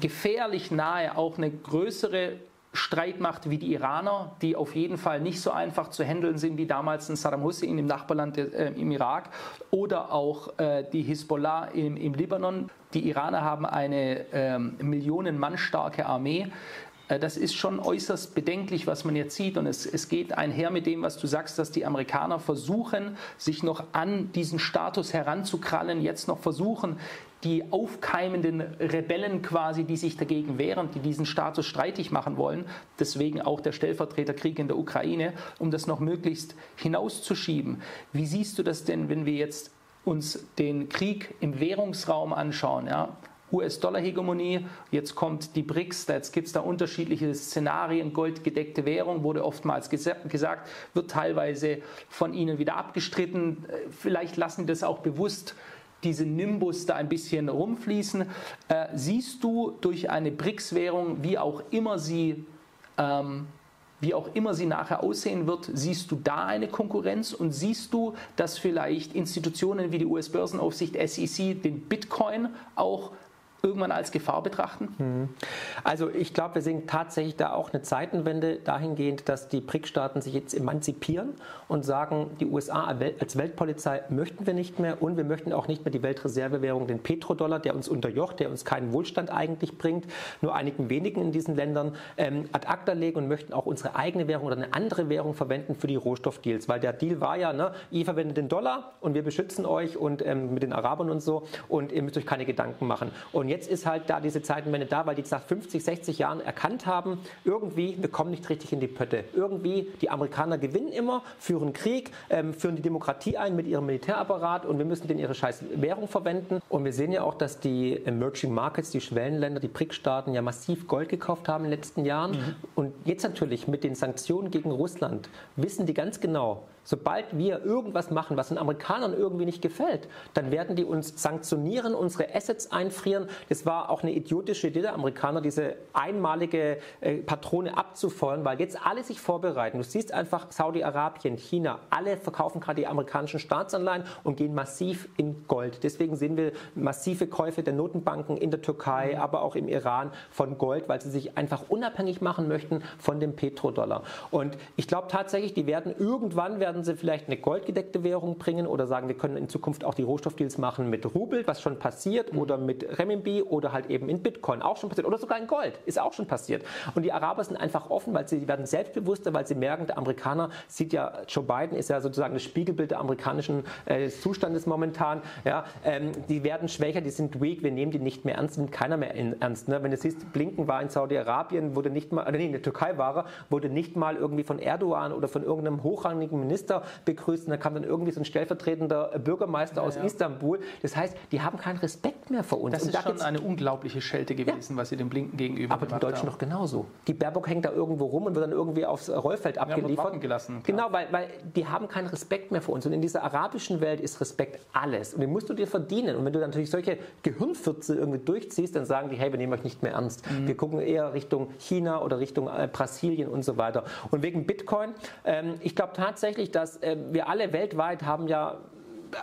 gefährlich nahe auch eine größere Streitmacht wie die Iraner, die auf jeden Fall nicht so einfach zu handeln sind wie damals in Saddam Hussein im Nachbarland äh, im Irak oder auch äh, die Hisbollah im, im, Libanon. Die Iraner haben eine ähm, Millionen Mann starke Armee. Äh, das ist schon äußerst bedenklich, was man jetzt sieht. Und es, es geht einher mit dem, was du sagst, dass die Amerikaner versuchen, sich noch an diesen Status heranzukrallen, jetzt noch versuchen, die aufkeimenden Rebellen quasi, die sich dagegen wehren, die diesen Status streitig machen wollen, deswegen auch der Stellvertreterkrieg in der Ukraine, um das noch möglichst hinauszuschieben. Wie siehst du das denn, wenn wir jetzt uns den Krieg im Währungsraum anschauen? Ja? US-Dollar-Hegemonie, jetzt kommt die BRICS, jetzt gibt es da unterschiedliche Szenarien, goldgedeckte Währung wurde oftmals gesagt, wird teilweise von ihnen wieder abgestritten. Vielleicht lassen das auch bewusst diese Nimbus da ein bisschen rumfließen. Äh, siehst du durch eine BRICS-Währung, wie auch immer sie ähm, wie auch immer sie nachher aussehen wird, siehst du da eine Konkurrenz und siehst du, dass vielleicht Institutionen wie die US-Börsenaufsicht SEC den Bitcoin auch irgendwann als Gefahr betrachten? Hm. Also ich glaube, wir sehen tatsächlich da auch eine Zeitenwende dahingehend, dass die BRIC-Staaten sich jetzt emanzipieren und sagen, die USA als Weltpolizei möchten wir nicht mehr und wir möchten auch nicht mehr die Weltreservewährung, den Petrodollar, der uns unterjocht, der uns keinen Wohlstand eigentlich bringt, nur einigen wenigen in diesen Ländern ähm, ad acta legen und möchten auch unsere eigene Währung oder eine andere Währung verwenden für die Rohstoffdeals, weil der Deal war ja, ne, ihr verwendet den Dollar und wir beschützen euch und ähm, mit den Arabern und so und ihr müsst euch keine Gedanken machen. Und jetzt jetzt ist halt da diese Zeitenwende da, weil die nach 50, 60 Jahren erkannt haben, irgendwie, wir kommen nicht richtig in die Pötte. Irgendwie, die Amerikaner gewinnen immer, führen Krieg, ähm, führen die Demokratie ein mit ihrem Militärapparat und wir müssen den ihre scheiß Währung verwenden. Und wir sehen ja auch, dass die Emerging Markets, die Schwellenländer, die BRIC-Staaten ja massiv Gold gekauft haben in den letzten Jahren. Mhm. Und jetzt natürlich mit den Sanktionen gegen Russland wissen die ganz genau, Sobald wir irgendwas machen, was den Amerikanern irgendwie nicht gefällt, dann werden die uns sanktionieren, unsere Assets einfrieren. Das war auch eine idiotische Idee der Amerikaner, diese einmalige äh, Patrone abzufeuern, weil jetzt alle sich vorbereiten. Du siehst einfach Saudi-Arabien, China, alle verkaufen gerade die amerikanischen Staatsanleihen und gehen massiv in Gold. Deswegen sehen wir massive Käufe der Notenbanken in der Türkei, mhm. aber auch im Iran von Gold, weil sie sich einfach unabhängig machen möchten von dem Petrodollar. Und ich glaube tatsächlich, die werden irgendwann werden sie vielleicht eine goldgedeckte Währung bringen oder sagen, wir können in Zukunft auch die Rohstoffdeals machen mit Rubel, was schon passiert, mhm. oder mit Renminbi oder halt eben in Bitcoin, auch schon passiert, oder sogar in Gold, ist auch schon passiert. Und die Araber sind einfach offen, weil sie werden selbstbewusster, weil sie merken, der Amerikaner sieht ja, Joe Biden ist ja sozusagen das Spiegelbild der amerikanischen äh, Zustandes momentan. Ja, ähm, die werden schwächer, die sind weak, wir nehmen die nicht mehr ernst, nimmt keiner mehr ernst. Ne? Wenn du siehst, Blinken war in Saudi-Arabien, wurde nicht mal, äh, nee, in der Türkei war er, wurde nicht mal irgendwie von Erdogan oder von irgendeinem hochrangigen Minister begrüßt und da kam dann irgendwie so ein stellvertretender Bürgermeister ja, aus ja. Istanbul. Das heißt, die haben keinen Respekt mehr vor uns. Das und da schon eine unglaubliche Schelte gewesen, ja. was sie dem Blinken gegenüber Aber die Deutschen haben. doch genauso. Die Baerbock hängt da irgendwo rum und wird dann irgendwie aufs Rollfeld abgeliefert. Ja, gelassen, genau, weil, weil die haben keinen Respekt mehr vor uns. Und in dieser arabischen Welt ist Respekt alles. Und den musst du dir verdienen. Und wenn du dann natürlich solche Gehirnfürze irgendwie durchziehst, dann sagen die, hey, wir nehmen euch nicht mehr ernst. Mhm. Wir gucken eher Richtung China oder Richtung äh, Brasilien und so weiter. Und wegen Bitcoin, ähm, ich glaube tatsächlich, dass äh, wir alle weltweit haben ja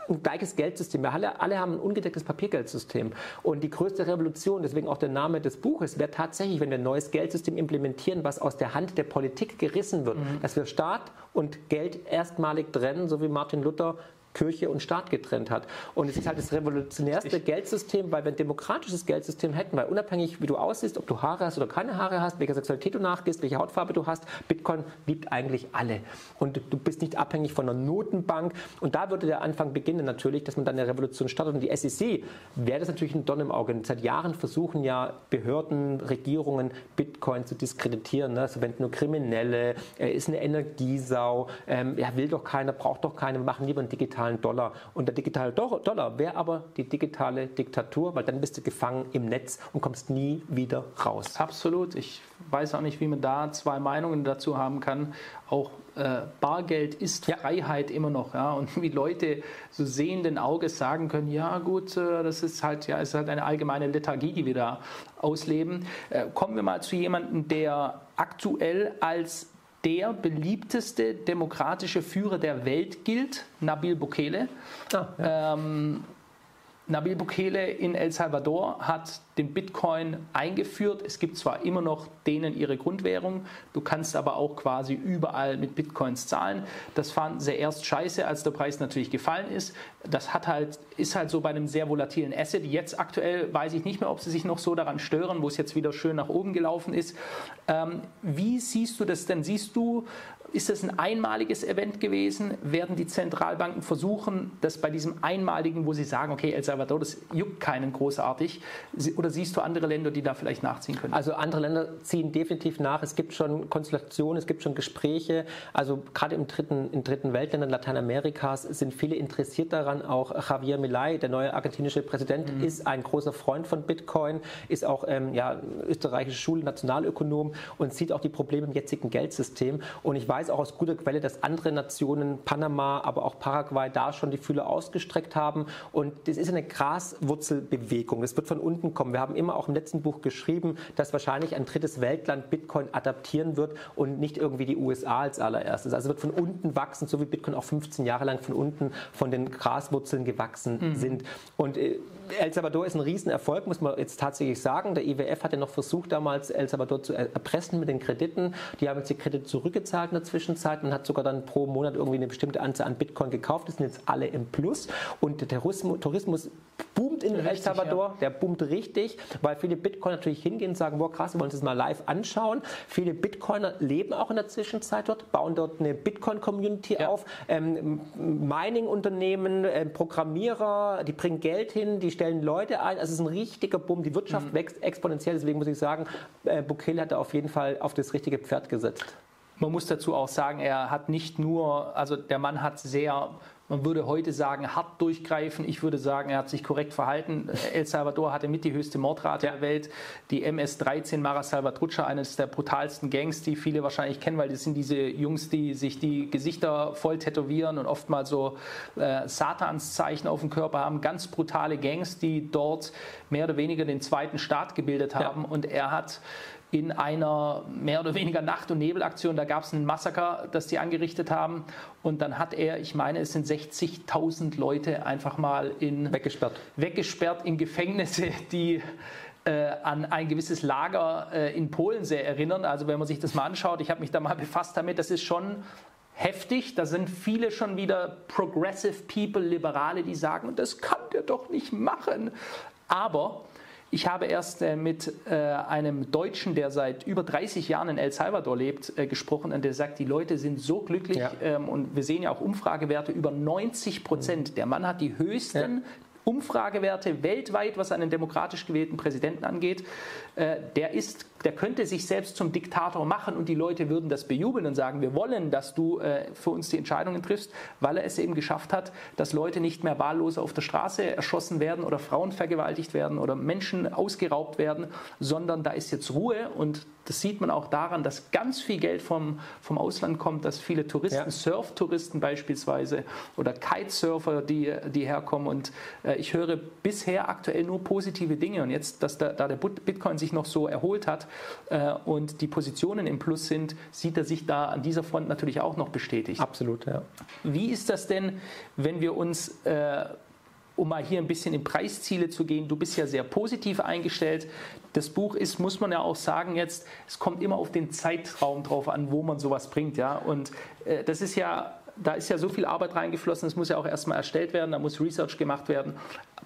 ein gleiches Geldsystem. Wir alle, alle haben ein ungedecktes Papiergeldsystem. Und die größte Revolution, deswegen auch der Name des Buches, wäre tatsächlich, wenn wir ein neues Geldsystem implementieren, was aus der Hand der Politik gerissen wird, mhm. dass wir Staat und Geld erstmalig trennen, so wie Martin Luther Kirche und Staat getrennt hat. Und es ist halt das revolutionärste ich Geldsystem, weil wir ein demokratisches Geldsystem hätten, weil unabhängig wie du aussiehst, ob du Haare hast oder keine Haare hast, welcher Sexualität du nachgehst, welche Hautfarbe du hast, Bitcoin liebt eigentlich alle. Und du bist nicht abhängig von einer Notenbank. Und da würde der Anfang beginnen natürlich, dass man dann eine Revolution startet. Und die SEC wäre das natürlich ein Don im Auge. Seit Jahren versuchen ja Behörden, Regierungen, Bitcoin zu diskreditieren. Ne? Also wenn nur Kriminelle, er ist eine Energiesau, ähm, ja, will doch keiner, braucht doch keiner, wir machen lieber einen digitalen digitalen Dollar. Und der digitale Dollar wäre aber die digitale Diktatur, weil dann bist du gefangen im Netz und kommst nie wieder raus. Absolut. Ich weiß auch nicht, wie man da zwei Meinungen dazu haben kann. Auch äh, Bargeld ist ja. Freiheit immer noch, ja. Und wie Leute so sehenden Auges sagen können, ja gut, äh, das ist halt, ja, ist halt eine allgemeine Lethargie, die wir da ausleben. Äh, kommen wir mal zu jemandem, der aktuell als der beliebteste demokratische Führer der Welt gilt, Nabil Bukele. Ah, ja. ähm, Nabil Bukele in El Salvador hat den Bitcoin eingeführt. Es gibt zwar immer noch denen ihre Grundwährung, du kannst aber auch quasi überall mit Bitcoins zahlen. Das fanden sie erst scheiße, als der Preis natürlich gefallen ist. Das hat halt, ist halt so bei einem sehr volatilen Asset. Jetzt aktuell weiß ich nicht mehr, ob sie sich noch so daran stören, wo es jetzt wieder schön nach oben gelaufen ist. Ähm, wie siehst du das denn? Siehst du ist das ein einmaliges Event gewesen? Werden die Zentralbanken versuchen, das bei diesem einmaligen, wo sie sagen, okay, El Salvador, das juckt keinen großartig, oder siehst du andere Länder, die da vielleicht nachziehen können? Also andere Länder ziehen definitiv nach. Es gibt schon Konstellationen, es gibt schon Gespräche. Also gerade im dritten, in dritten Weltländern Lateinamerikas sind viele interessiert daran. Auch Javier Milei, der neue argentinische Präsident, mhm. ist ein großer Freund von Bitcoin, ist auch ähm, ja, österreichische Schule, Nationalökonom und sieht auch die Probleme im jetzigen Geldsystem. Und ich weiß, weiß auch aus guter Quelle, dass andere Nationen, Panama, aber auch Paraguay, da schon die Fühler ausgestreckt haben. Und das ist eine Graswurzelbewegung. Das wird von unten kommen. Wir haben immer auch im letzten Buch geschrieben, dass wahrscheinlich ein drittes Weltland Bitcoin adaptieren wird und nicht irgendwie die USA als allererstes. Also wird von unten wachsen, so wie Bitcoin auch 15 Jahre lang von unten von den Graswurzeln gewachsen mhm. sind. Und äh, El Salvador ist ein Riesenerfolg, muss man jetzt tatsächlich sagen. Der IWF hat ja noch versucht, damals El Salvador zu erpressen mit den Krediten. Die haben jetzt die Kredite zurückgezahlt in der Zwischenzeit und hat sogar dann pro Monat irgendwie eine bestimmte Anzahl an Bitcoin gekauft. Das sind jetzt alle im Plus. Und der Tourismus boomt in El Salvador. Ja. Der boomt richtig, weil viele Bitcoiner natürlich hingehen und sagen, boah krass, wir wollen uns das mal live anschauen. Viele Bitcoiner leben auch in der Zwischenzeit dort, bauen dort eine Bitcoin-Community ja. auf. Ähm, Mining-Unternehmen, äh, Programmierer, die bringen Geld hin, die stellen Leute ein, also es ist ein richtiger Bumm, die Wirtschaft mhm. wächst exponentiell, deswegen muss ich sagen, äh, Bukele hat da auf jeden Fall auf das richtige Pferd gesetzt. Man muss dazu auch sagen, er hat nicht nur, also der Mann hat sehr man würde heute sagen, hart durchgreifen. Ich würde sagen, er hat sich korrekt verhalten. El Salvador hatte mit die höchste Mordrate ja. der Welt. Die MS-13 Mara Salvatrucha, eines der brutalsten Gangs, die viele wahrscheinlich kennen, weil das sind diese Jungs, die sich die Gesichter voll tätowieren und oftmals so äh, Satanszeichen auf dem Körper haben. Ganz brutale Gangs, die dort mehr oder weniger den zweiten Staat gebildet haben. Ja. Und er hat in einer mehr oder weniger Nacht- und Nebelaktion. Da gab es ein Massaker, das die angerichtet haben. Und dann hat er, ich meine, es sind 60.000 Leute einfach mal in weggesperrt, weggesperrt in Gefängnisse, die äh, an ein gewisses Lager äh, in Polen sehr erinnern. Also wenn man sich das mal anschaut, ich habe mich da mal befasst damit, das ist schon heftig. Da sind viele schon wieder progressive people, Liberale, die sagen, das kann der doch nicht machen. Aber ich habe erst äh, mit äh, einem Deutschen, der seit über 30 Jahren in El Salvador lebt, äh, gesprochen und der sagt, die Leute sind so glücklich ja. ähm, und wir sehen ja auch Umfragewerte über 90 Prozent. Der Mann hat die höchsten ja. Umfragewerte weltweit, was einen demokratisch gewählten Präsidenten angeht. Äh, der ist der könnte sich selbst zum Diktator machen und die Leute würden das bejubeln und sagen, wir wollen, dass du äh, für uns die Entscheidungen triffst, weil er es eben geschafft hat, dass Leute nicht mehr wahllos auf der Straße erschossen werden oder Frauen vergewaltigt werden oder Menschen ausgeraubt werden, sondern da ist jetzt Ruhe und das sieht man auch daran, dass ganz viel Geld vom, vom Ausland kommt, dass viele Touristen, ja. Surftouristen beispielsweise oder Kitesurfer, die, die herkommen. Und äh, ich höre bisher aktuell nur positive Dinge. Und jetzt, dass da, da der Bitcoin sich noch so erholt hat, äh, und die Positionen im Plus sind, sieht er sich da an dieser Front natürlich auch noch bestätigt. Absolut, ja. Wie ist das denn, wenn wir uns äh, um mal hier ein bisschen in Preisziele zu gehen, du bist ja sehr positiv eingestellt. Das Buch ist, muss man ja auch sagen jetzt, es kommt immer auf den Zeitraum drauf an, wo man sowas bringt, ja. Und äh, das ist ja, da ist ja so viel Arbeit reingeflossen, es muss ja auch erstmal erstellt werden, da muss Research gemacht werden.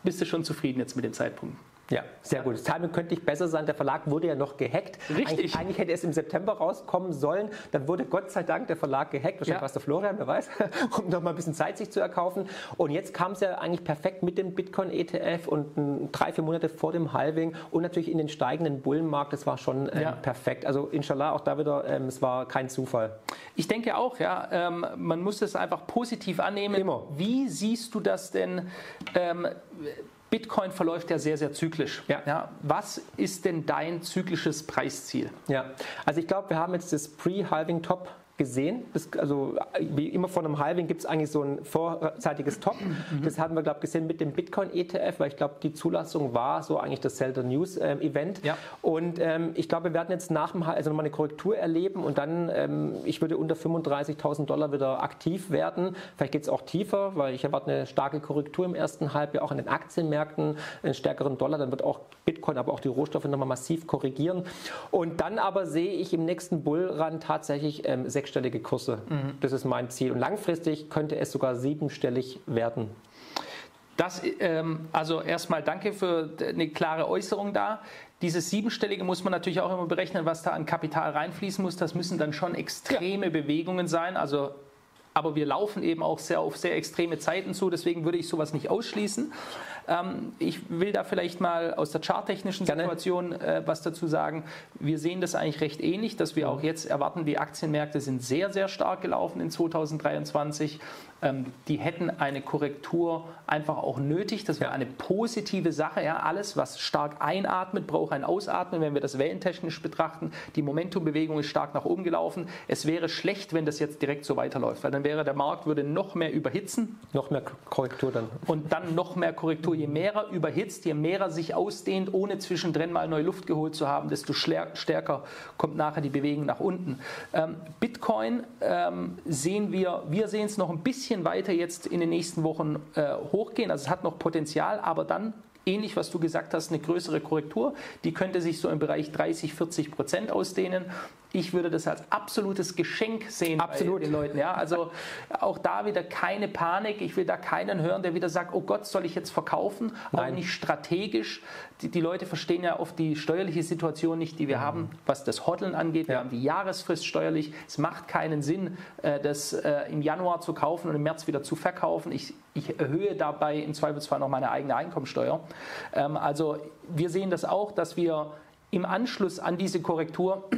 Bist du schon zufrieden jetzt mit dem Zeitpunkt? Ja, sehr gut. Das Timing könnte nicht besser sein. Der Verlag wurde ja noch gehackt. Richtig. Eigentlich, eigentlich, hätte es im September rauskommen sollen. Dann wurde Gott sei Dank der Verlag gehackt. Wahrscheinlich ja. war es der Florian, wer weiß, um noch mal ein bisschen Zeit sich zu erkaufen. Und jetzt kam es ja eigentlich perfekt mit dem Bitcoin-ETF und drei, vier Monate vor dem Halving und natürlich in den steigenden Bullenmarkt. Das war schon ähm, ja. perfekt. Also inshallah auch da wieder, ähm, es war kein Zufall. Ich denke auch, ja. Ähm, man muss es einfach positiv annehmen. Immer. Wie siehst du das denn? Bitcoin verläuft ja sehr, sehr zyklisch. Ja. ja. was ist denn dein zyklisches Preisziel? Ja, also ich glaube, wir haben jetzt das Pre-Halving-Top gesehen. Das, also wie immer vor einem Halving gibt es eigentlich so ein vorzeitiges Top. Mhm. Das haben wir, glaube ich, gesehen mit dem Bitcoin-ETF, weil ich glaube, die Zulassung war so eigentlich das Zelda News-Event. Ähm, ja. Und ähm, ich glaube, wir werden jetzt nach dem also nochmal eine Korrektur erleben und dann, ähm, ich würde unter 35.000 Dollar wieder aktiv werden. Vielleicht geht es auch tiefer, weil ich erwarte eine starke Korrektur im ersten Halbjahr, auch an den Aktienmärkten, einen stärkeren Dollar. Dann wird auch Bitcoin, aber auch die Rohstoffe nochmal massiv korrigieren. Und dann aber sehe ich im nächsten Bullrun tatsächlich ähm, sechs sechsstellige Kurse. Mhm. Das ist mein Ziel. Und langfristig könnte es sogar siebenstellig werden. Das, ähm, also erstmal danke für eine klare Äußerung da. Dieses Siebenstellige muss man natürlich auch immer berechnen, was da an Kapital reinfließen muss. Das müssen dann schon extreme ja. Bewegungen sein. Also aber wir laufen eben auch sehr auf sehr extreme Zeiten zu, deswegen würde ich sowas nicht ausschließen. Ähm, ich will da vielleicht mal aus der charttechnischen Situation äh, was dazu sagen. Wir sehen das eigentlich recht ähnlich, dass wir auch jetzt erwarten, die Aktienmärkte sind sehr, sehr stark gelaufen in 2023. Ähm, die hätten eine Korrektur einfach auch nötig. Das wäre eine positive Sache. Ja, alles, was stark einatmet, braucht ein Ausatmen. Wenn wir das wellentechnisch betrachten, die Momentumbewegung ist stark nach oben gelaufen. Es wäre schlecht, wenn das jetzt direkt so weiterläuft, weil dann wäre der Markt würde noch mehr überhitzen. Noch mehr Korrektur dann. Und dann noch mehr Korrektur. Je mehr er überhitzt, je mehr er sich ausdehnt, ohne zwischendrin mal neue Luft geholt zu haben, desto stärker kommt nachher die Bewegung nach unten. Ähm, Bitcoin ähm, sehen wir, wir sehen es noch ein bisschen bisschen weiter jetzt in den nächsten Wochen äh, hochgehen. Also es hat noch Potenzial, aber dann ähnlich, was du gesagt hast, eine größere Korrektur. Die könnte sich so im Bereich 30, 40 Prozent ausdehnen. Ich würde das als absolutes Geschenk sehen Absolut. bei den Leuten. Ja? Also auch da wieder keine Panik. Ich will da keinen hören, der wieder sagt, oh Gott, soll ich jetzt verkaufen? Nein. Auch nicht strategisch. Die, die, Leute verstehen ja oft die steuerliche Situation nicht, die wir mhm. haben, was das Hodeln angeht. Wir ja. haben die Jahresfrist steuerlich. Es macht keinen Sinn, äh, das äh, im Januar zu kaufen und im März wieder zu verkaufen. Ich, ich erhöhe dabei im Zweifelsfall noch meine eigene Einkommensteuer. Ähm, also wir sehen das auch, dass wir im Anschluss an diese Korrektur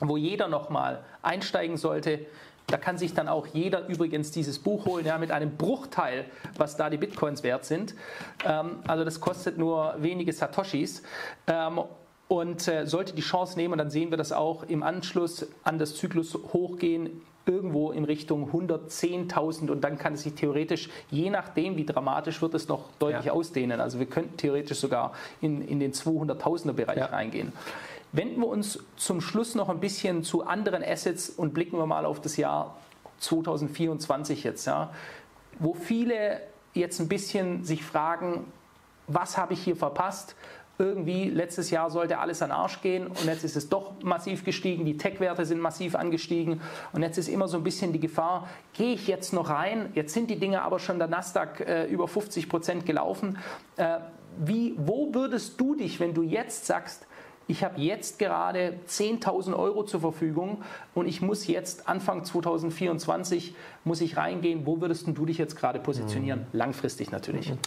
wo jeder nochmal einsteigen sollte. Da kann sich dann auch jeder übrigens dieses Buch holen, ja, mit einem Bruchteil, was da die Bitcoins wert sind. Ähm, also das kostet nur wenige Satoshis. Ähm, und äh, sollte die Chance nehmen, und dann sehen wir das auch im Anschluss an das Zyklus hochgehen, irgendwo in Richtung 110.000 und dann kann es sich theoretisch, je nachdem wie dramatisch wird es noch deutlich ja. ausdehnen. Also wir könnten theoretisch sogar in, in den 200.000er Bereich ja. reingehen. Wenden wir uns zum Schluss noch ein bisschen zu anderen Assets und blicken wir mal auf das Jahr 2024 jetzt, ja, wo viele jetzt ein bisschen sich fragen, was habe ich hier verpasst? Irgendwie letztes Jahr sollte alles an Arsch gehen und jetzt ist es doch massiv gestiegen, die Tech-Werte sind massiv angestiegen und jetzt ist immer so ein bisschen die Gefahr, gehe ich jetzt noch rein? Jetzt sind die Dinge aber schon der Nasdaq äh, über 50 Prozent gelaufen. Äh, wie, wo würdest du dich, wenn du jetzt sagst, ich habe jetzt gerade 10.000 Euro zur Verfügung und ich muss jetzt Anfang 2024 muss ich reingehen. Wo würdest du dich jetzt gerade positionieren? Mhm. Langfristig natürlich. Mhm.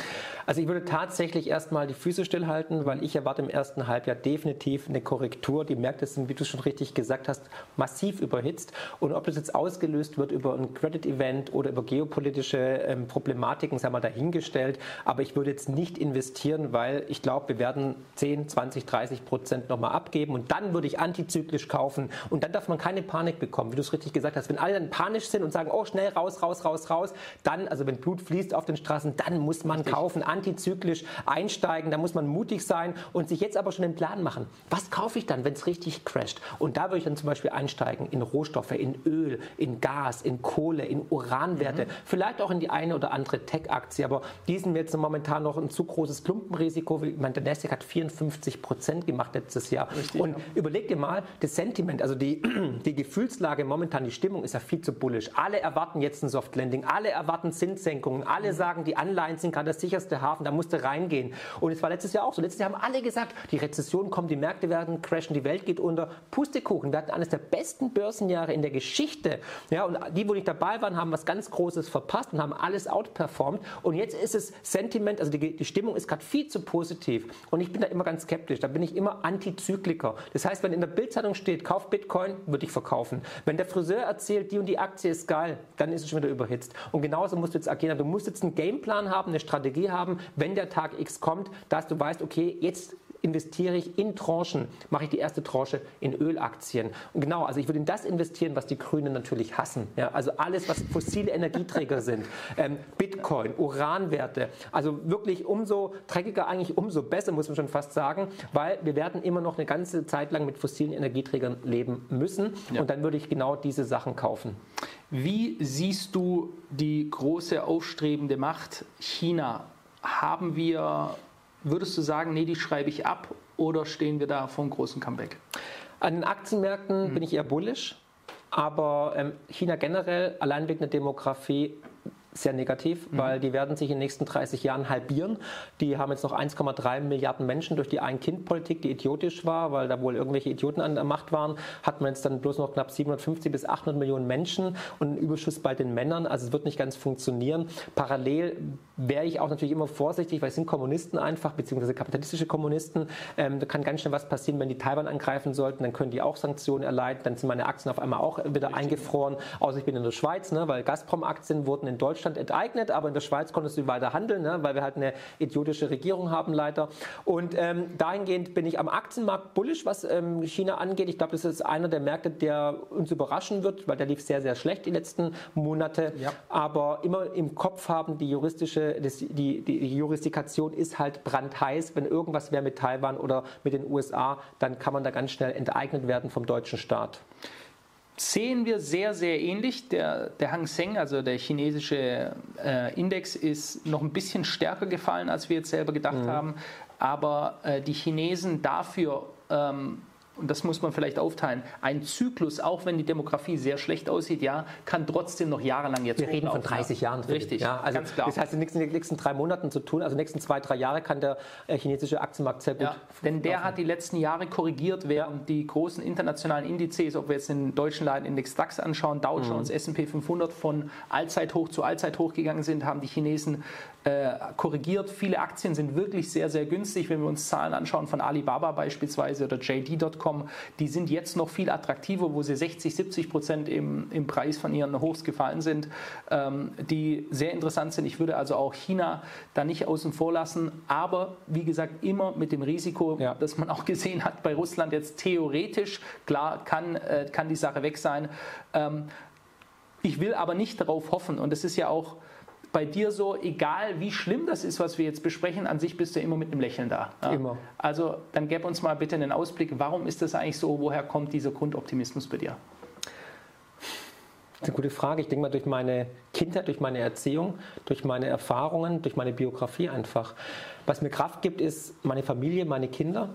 Also ich würde tatsächlich erstmal die Füße stillhalten, weil ich erwarte im ersten Halbjahr definitiv eine Korrektur. Die Märkte sind, wie du schon richtig gesagt hast, massiv überhitzt. Und ob das jetzt ausgelöst wird über ein Credit-Event oder über geopolitische ähm, Problematiken, sei mal dahingestellt. Aber ich würde jetzt nicht investieren, weil ich glaube, wir werden 10, 20, 30 Prozent nochmal abgeben und dann würde ich antizyklisch kaufen und dann darf man keine Panik bekommen, wie du es richtig gesagt hast. Wenn alle dann panisch sind und sagen, oh schnell raus, raus, raus, raus, dann, also wenn Blut fließt auf den Straßen, dann muss man richtig. kaufen, antizyklisch einsteigen, da muss man mutig sein und sich jetzt aber schon den Plan machen. Was kaufe ich dann, wenn es richtig crasht? Und da würde ich dann zum Beispiel einsteigen in Rohstoffe, in Öl, in Gas, in Kohle, in Uranwerte, mhm. vielleicht auch in die eine oder andere Tech-Aktie, aber die sind mir jetzt momentan noch ein zu großes Klumpenrisiko. Ich meine, der Nasdaq hat 54 Prozent gemacht letztes letztes Jahr. Richtig, und ja. überleg dir mal, das Sentiment, also die, die Gefühlslage momentan, die Stimmung ist ja viel zu bullisch. Alle erwarten jetzt ein Soft Landing, alle erwarten Zinssenkungen, alle mhm. sagen, die Anleihen sind gerade das sicherste Hafen, da musst du reingehen. Und es war letztes Jahr auch so. Letztes Jahr haben alle gesagt, die Rezession kommt, die Märkte werden crashen, die Welt geht unter. Pustekuchen, wir hatten eines der besten Börsenjahre in der Geschichte. Ja, und die, wo nicht dabei waren, haben was ganz Großes verpasst und haben alles outperformed. Und jetzt ist es Sentiment, also die, die Stimmung ist gerade viel zu positiv. Und ich bin da immer ganz skeptisch. Da bin ich immer anti Antizykliker. Das heißt, wenn in der Bildzeitung steht, kauf Bitcoin, würde ich verkaufen. Wenn der Friseur erzählt, die und die Aktie ist geil, dann ist es schon wieder überhitzt. Und genauso musst du jetzt agieren. Du musst jetzt einen Gameplan haben, eine Strategie haben, wenn der Tag X kommt, dass du weißt, okay, jetzt investiere ich in Tranchen, mache ich die erste Tranche in Ölaktien. Und genau, also ich würde in das investieren, was die Grünen natürlich hassen. Ja, also alles, was fossile Energieträger sind, ähm, Bitcoin, Uranwerte. Also wirklich umso dreckiger, eigentlich umso besser, muss man schon fast sagen, weil wir werden immer noch eine ganze Zeit lang mit fossilen Energieträgern leben müssen. Ja. Und dann würde ich genau diese Sachen kaufen. Wie siehst du die große aufstrebende Macht China? Haben wir Würdest du sagen, nee, die schreibe ich ab oder stehen wir da vor einem großen Comeback? An den Aktienmärkten mhm. bin ich eher bullish, aber ähm, China generell, allein wegen der Demografie, sehr negativ, mhm. weil die werden sich in den nächsten 30 Jahren halbieren. Die haben jetzt noch 1,3 Milliarden Menschen durch die Ein-Kind-Politik, die idiotisch war, weil da wohl irgendwelche Idioten an der Macht waren, hat man jetzt dann bloß noch knapp 750 bis 800 Millionen Menschen und einen Überschuss bei den Männern. Also es wird nicht ganz funktionieren. Parallel wäre ich auch natürlich immer vorsichtig, weil es sind Kommunisten einfach, beziehungsweise kapitalistische Kommunisten. Ähm, da kann ganz schnell was passieren, wenn die Taiwan angreifen sollten, dann können die auch Sanktionen erleiden, dann sind meine Aktien auf einmal auch wieder Richtig. eingefroren. Außer ich bin in der Schweiz, ne, weil Gazprom-Aktien wurden in Deutschland Deutschland enteignet, aber in der Schweiz konntest du weiter handeln, ne, weil wir halt eine idiotische Regierung haben leider. Und ähm, dahingehend bin ich am Aktienmarkt bullisch, was ähm, China angeht. Ich glaube, das ist einer der Märkte, der uns überraschen wird, weil der lief sehr, sehr schlecht die letzten Monate. Ja. Aber immer im Kopf haben, die juristische, das, die, die Jurisdikation ist halt brandheiß. Wenn irgendwas wäre mit Taiwan oder mit den USA, dann kann man da ganz schnell enteignet werden vom deutschen Staat sehen wir sehr, sehr ähnlich. Der, der Hang Seng, also der chinesische äh, Index, ist noch ein bisschen stärker gefallen, als wir jetzt selber gedacht mhm. haben. Aber äh, die Chinesen dafür ähm, und das muss man vielleicht aufteilen, ein Zyklus, auch wenn die Demografie sehr schlecht aussieht, ja, kann trotzdem noch jahrelang jetzt Wir reden von 30 Jahren. Richtig, ja, also ganz klar. Das heißt, in den nächsten drei Monaten zu tun, also in den nächsten zwei, drei Jahre kann der äh, chinesische Aktienmarkt sehr gut. Ja, denn der laufen. hat die letzten Jahre korrigiert, während die großen internationalen Indizes, ob wir jetzt den deutschen Leitindex DAX anschauen, Dow Jones, mhm. S&P 500 von Allzeithoch zu Allzeithoch gegangen sind, haben die Chinesen korrigiert. Viele Aktien sind wirklich sehr, sehr günstig. Wenn wir uns Zahlen anschauen von Alibaba beispielsweise oder JD.com, die sind jetzt noch viel attraktiver, wo sie 60, 70 Prozent im, im Preis von ihren Hochs gefallen sind, ähm, die sehr interessant sind. Ich würde also auch China da nicht außen vor lassen, aber wie gesagt, immer mit dem Risiko, ja. das man auch gesehen hat bei Russland jetzt theoretisch, klar kann, äh, kann die Sache weg sein. Ähm, ich will aber nicht darauf hoffen, und das ist ja auch bei dir so, egal wie schlimm das ist, was wir jetzt besprechen, an sich bist du immer mit einem Lächeln da. Ja? Immer. Also dann gib uns mal bitte einen Ausblick, warum ist das eigentlich so, woher kommt dieser Grundoptimismus bei dir? Das ist eine gute Frage. Ich denke mal durch meine Kindheit, durch meine Erziehung, durch meine Erfahrungen, durch meine Biografie einfach. Was mir Kraft gibt, ist meine Familie, meine Kinder,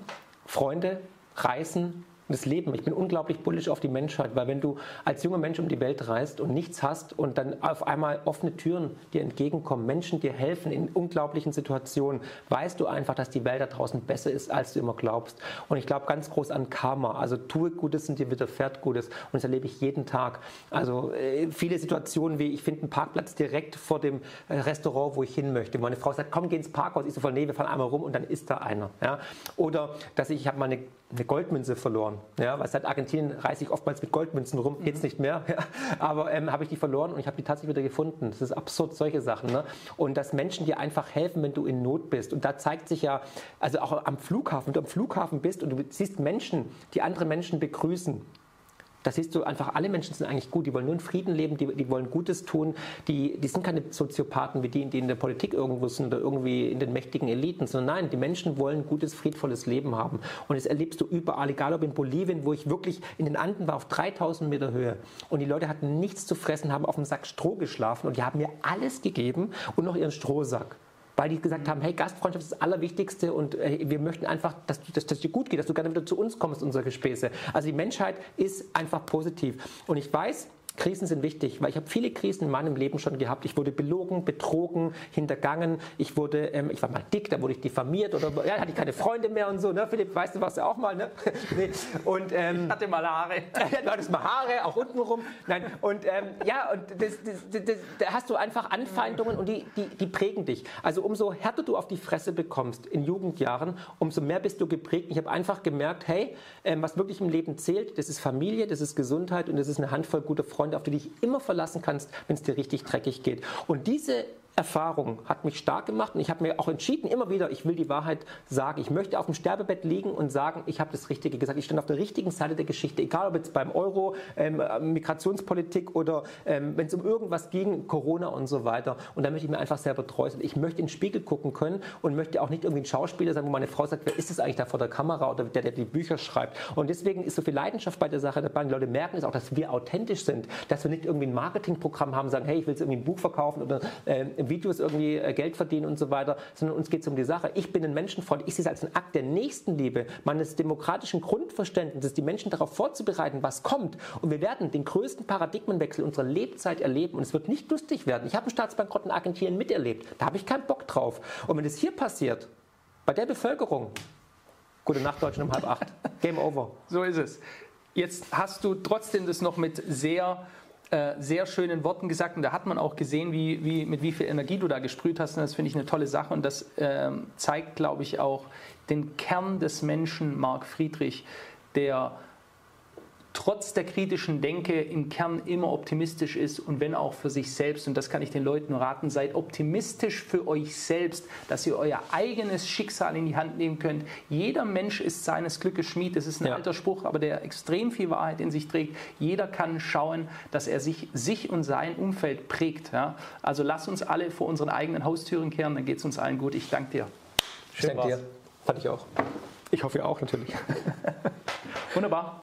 Freunde, Reisen, das Leben. Ich bin unglaublich bullisch auf die Menschheit, weil wenn du als junger Mensch um die Welt reist und nichts hast und dann auf einmal offene Türen dir entgegenkommen, Menschen dir helfen in unglaublichen Situationen, weißt du einfach, dass die Welt da draußen besser ist, als du immer glaubst. Und ich glaube ganz groß an Karma. Also tue Gutes und dir widerfährt Gutes. Und das erlebe ich jeden Tag. Also äh, viele Situationen wie, ich finde einen Parkplatz direkt vor dem äh, Restaurant, wo ich hin möchte. Meine Frau sagt, komm, geh ins Parkhaus. Ich so nee, wir fahren einmal rum und dann ist da einer. Ja? Oder dass ich, ich habe mal eine, eine Goldmünze verloren. Ja, weil seit Argentinien reise ich oftmals mit Goldmünzen rum, jetzt nicht mehr. Ja, aber ähm, habe ich die verloren und ich habe die tatsächlich wieder gefunden. Das ist absurd, solche Sachen. Ne? Und dass Menschen dir einfach helfen, wenn du in Not bist. Und da zeigt sich ja, also auch am Flughafen, wenn du am Flughafen bist und du siehst Menschen, die andere Menschen begrüßen, da siehst du einfach, alle Menschen sind eigentlich gut, die wollen nur in Frieden leben, die, die wollen Gutes tun, die, die sind keine Soziopathen wie die, die in der Politik irgendwo sind oder irgendwie in den mächtigen Eliten, sondern nein, die Menschen wollen gutes, friedvolles Leben haben. Und das erlebst du überall, egal ob in Bolivien, wo ich wirklich in den Anden war, auf 3000 Meter Höhe. Und die Leute hatten nichts zu fressen, haben auf dem Sack Stroh geschlafen. Und die haben mir alles gegeben und noch ihren Strohsack weil die gesagt haben, hey, Gastfreundschaft ist das Allerwichtigste und äh, wir möchten einfach, dass, dass, dass dir gut geht, dass du gerne wieder zu uns kommst, unsere Gespräche. Also die Menschheit ist einfach positiv. Und ich weiß, Krisen sind wichtig, weil ich habe viele Krisen in meinem Leben schon gehabt. Ich wurde belogen, betrogen, hintergangen. Ich wurde, ähm, ich war mal dick, da wurde ich diffamiert oder ja, hatte ich keine Freunde mehr und so. Ne? Philipp, weißt du, was ja auch mal, ne? nee. Und ähm, ich hatte mal Haare. du hattest mal Haare, auch unten rum. Nein. Und ähm, ja, und das, das, das, da hast du einfach Anfeindungen und die, die, die prägen dich. Also umso härter du auf die Fresse bekommst in Jugendjahren, umso mehr bist du geprägt. Ich habe einfach gemerkt, hey, ähm, was wirklich im Leben zählt, das ist Familie, das ist Gesundheit und das ist eine Handvoll guter Freunde Freunde, auf die du dich immer verlassen kannst, wenn es dir richtig dreckig geht. Und diese Erfahrung hat mich stark gemacht und ich habe mir auch entschieden, immer wieder, ich will die Wahrheit sagen. Ich möchte auf dem Sterbebett liegen und sagen, ich habe das Richtige gesagt. Ich stand auf der richtigen Seite der Geschichte, egal ob jetzt beim Euro, ähm, Migrationspolitik oder ähm, wenn es um irgendwas ging, Corona und so weiter. Und da möchte ich mir einfach selber treu sein. Ich möchte in den Spiegel gucken können und möchte auch nicht irgendwie ein Schauspieler sein, wo meine Frau sagt, wer ist das eigentlich da vor der Kamera oder der, der die Bücher schreibt. Und deswegen ist so viel Leidenschaft bei der Sache dabei. Die Leute merken es auch, dass wir authentisch sind, dass wir nicht irgendwie ein Marketingprogramm haben, sagen, hey, ich will jetzt irgendwie ein Buch verkaufen oder äh, Videos irgendwie äh, Geld verdienen und so weiter, sondern uns geht es um die Sache. Ich bin ein Menschenfreund. Ich sehe es als einen Akt der Nächstenliebe, meines demokratischen Grundverständnisses, die Menschen darauf vorzubereiten, was kommt. Und wir werden den größten Paradigmenwechsel unserer Lebzeit erleben. Und es wird nicht lustig werden. Ich habe einen Staatsbankrott in Argentinien miterlebt. Da habe ich keinen Bock drauf. Und wenn es hier passiert, bei der Bevölkerung, gute Nacht Deutschland um halb acht. Game over. So ist es. Jetzt hast du trotzdem das noch mit sehr äh, sehr schönen Worten gesagt. Und da hat man auch gesehen, wie, wie, mit wie viel Energie du da gesprüht hast. Und das finde ich eine tolle Sache. Und das äh, zeigt, glaube ich, auch den Kern des Menschen, Marc Friedrich, der trotz der kritischen Denke im Kern immer optimistisch ist und wenn auch für sich selbst. Und das kann ich den Leuten raten, seid optimistisch für euch selbst, dass ihr euer eigenes Schicksal in die Hand nehmen könnt. Jeder Mensch ist seines Glückes Schmied. Das ist ein ja. alter Spruch, aber der extrem viel Wahrheit in sich trägt. Jeder kann schauen, dass er sich, sich und sein Umfeld prägt. Ja? Also lass uns alle vor unseren eigenen Haustüren kehren, dann geht es uns allen gut. Ich danke dir. Schön ich danke dir. Fand ich auch. Ich hoffe, ihr auch natürlich. Wunderbar.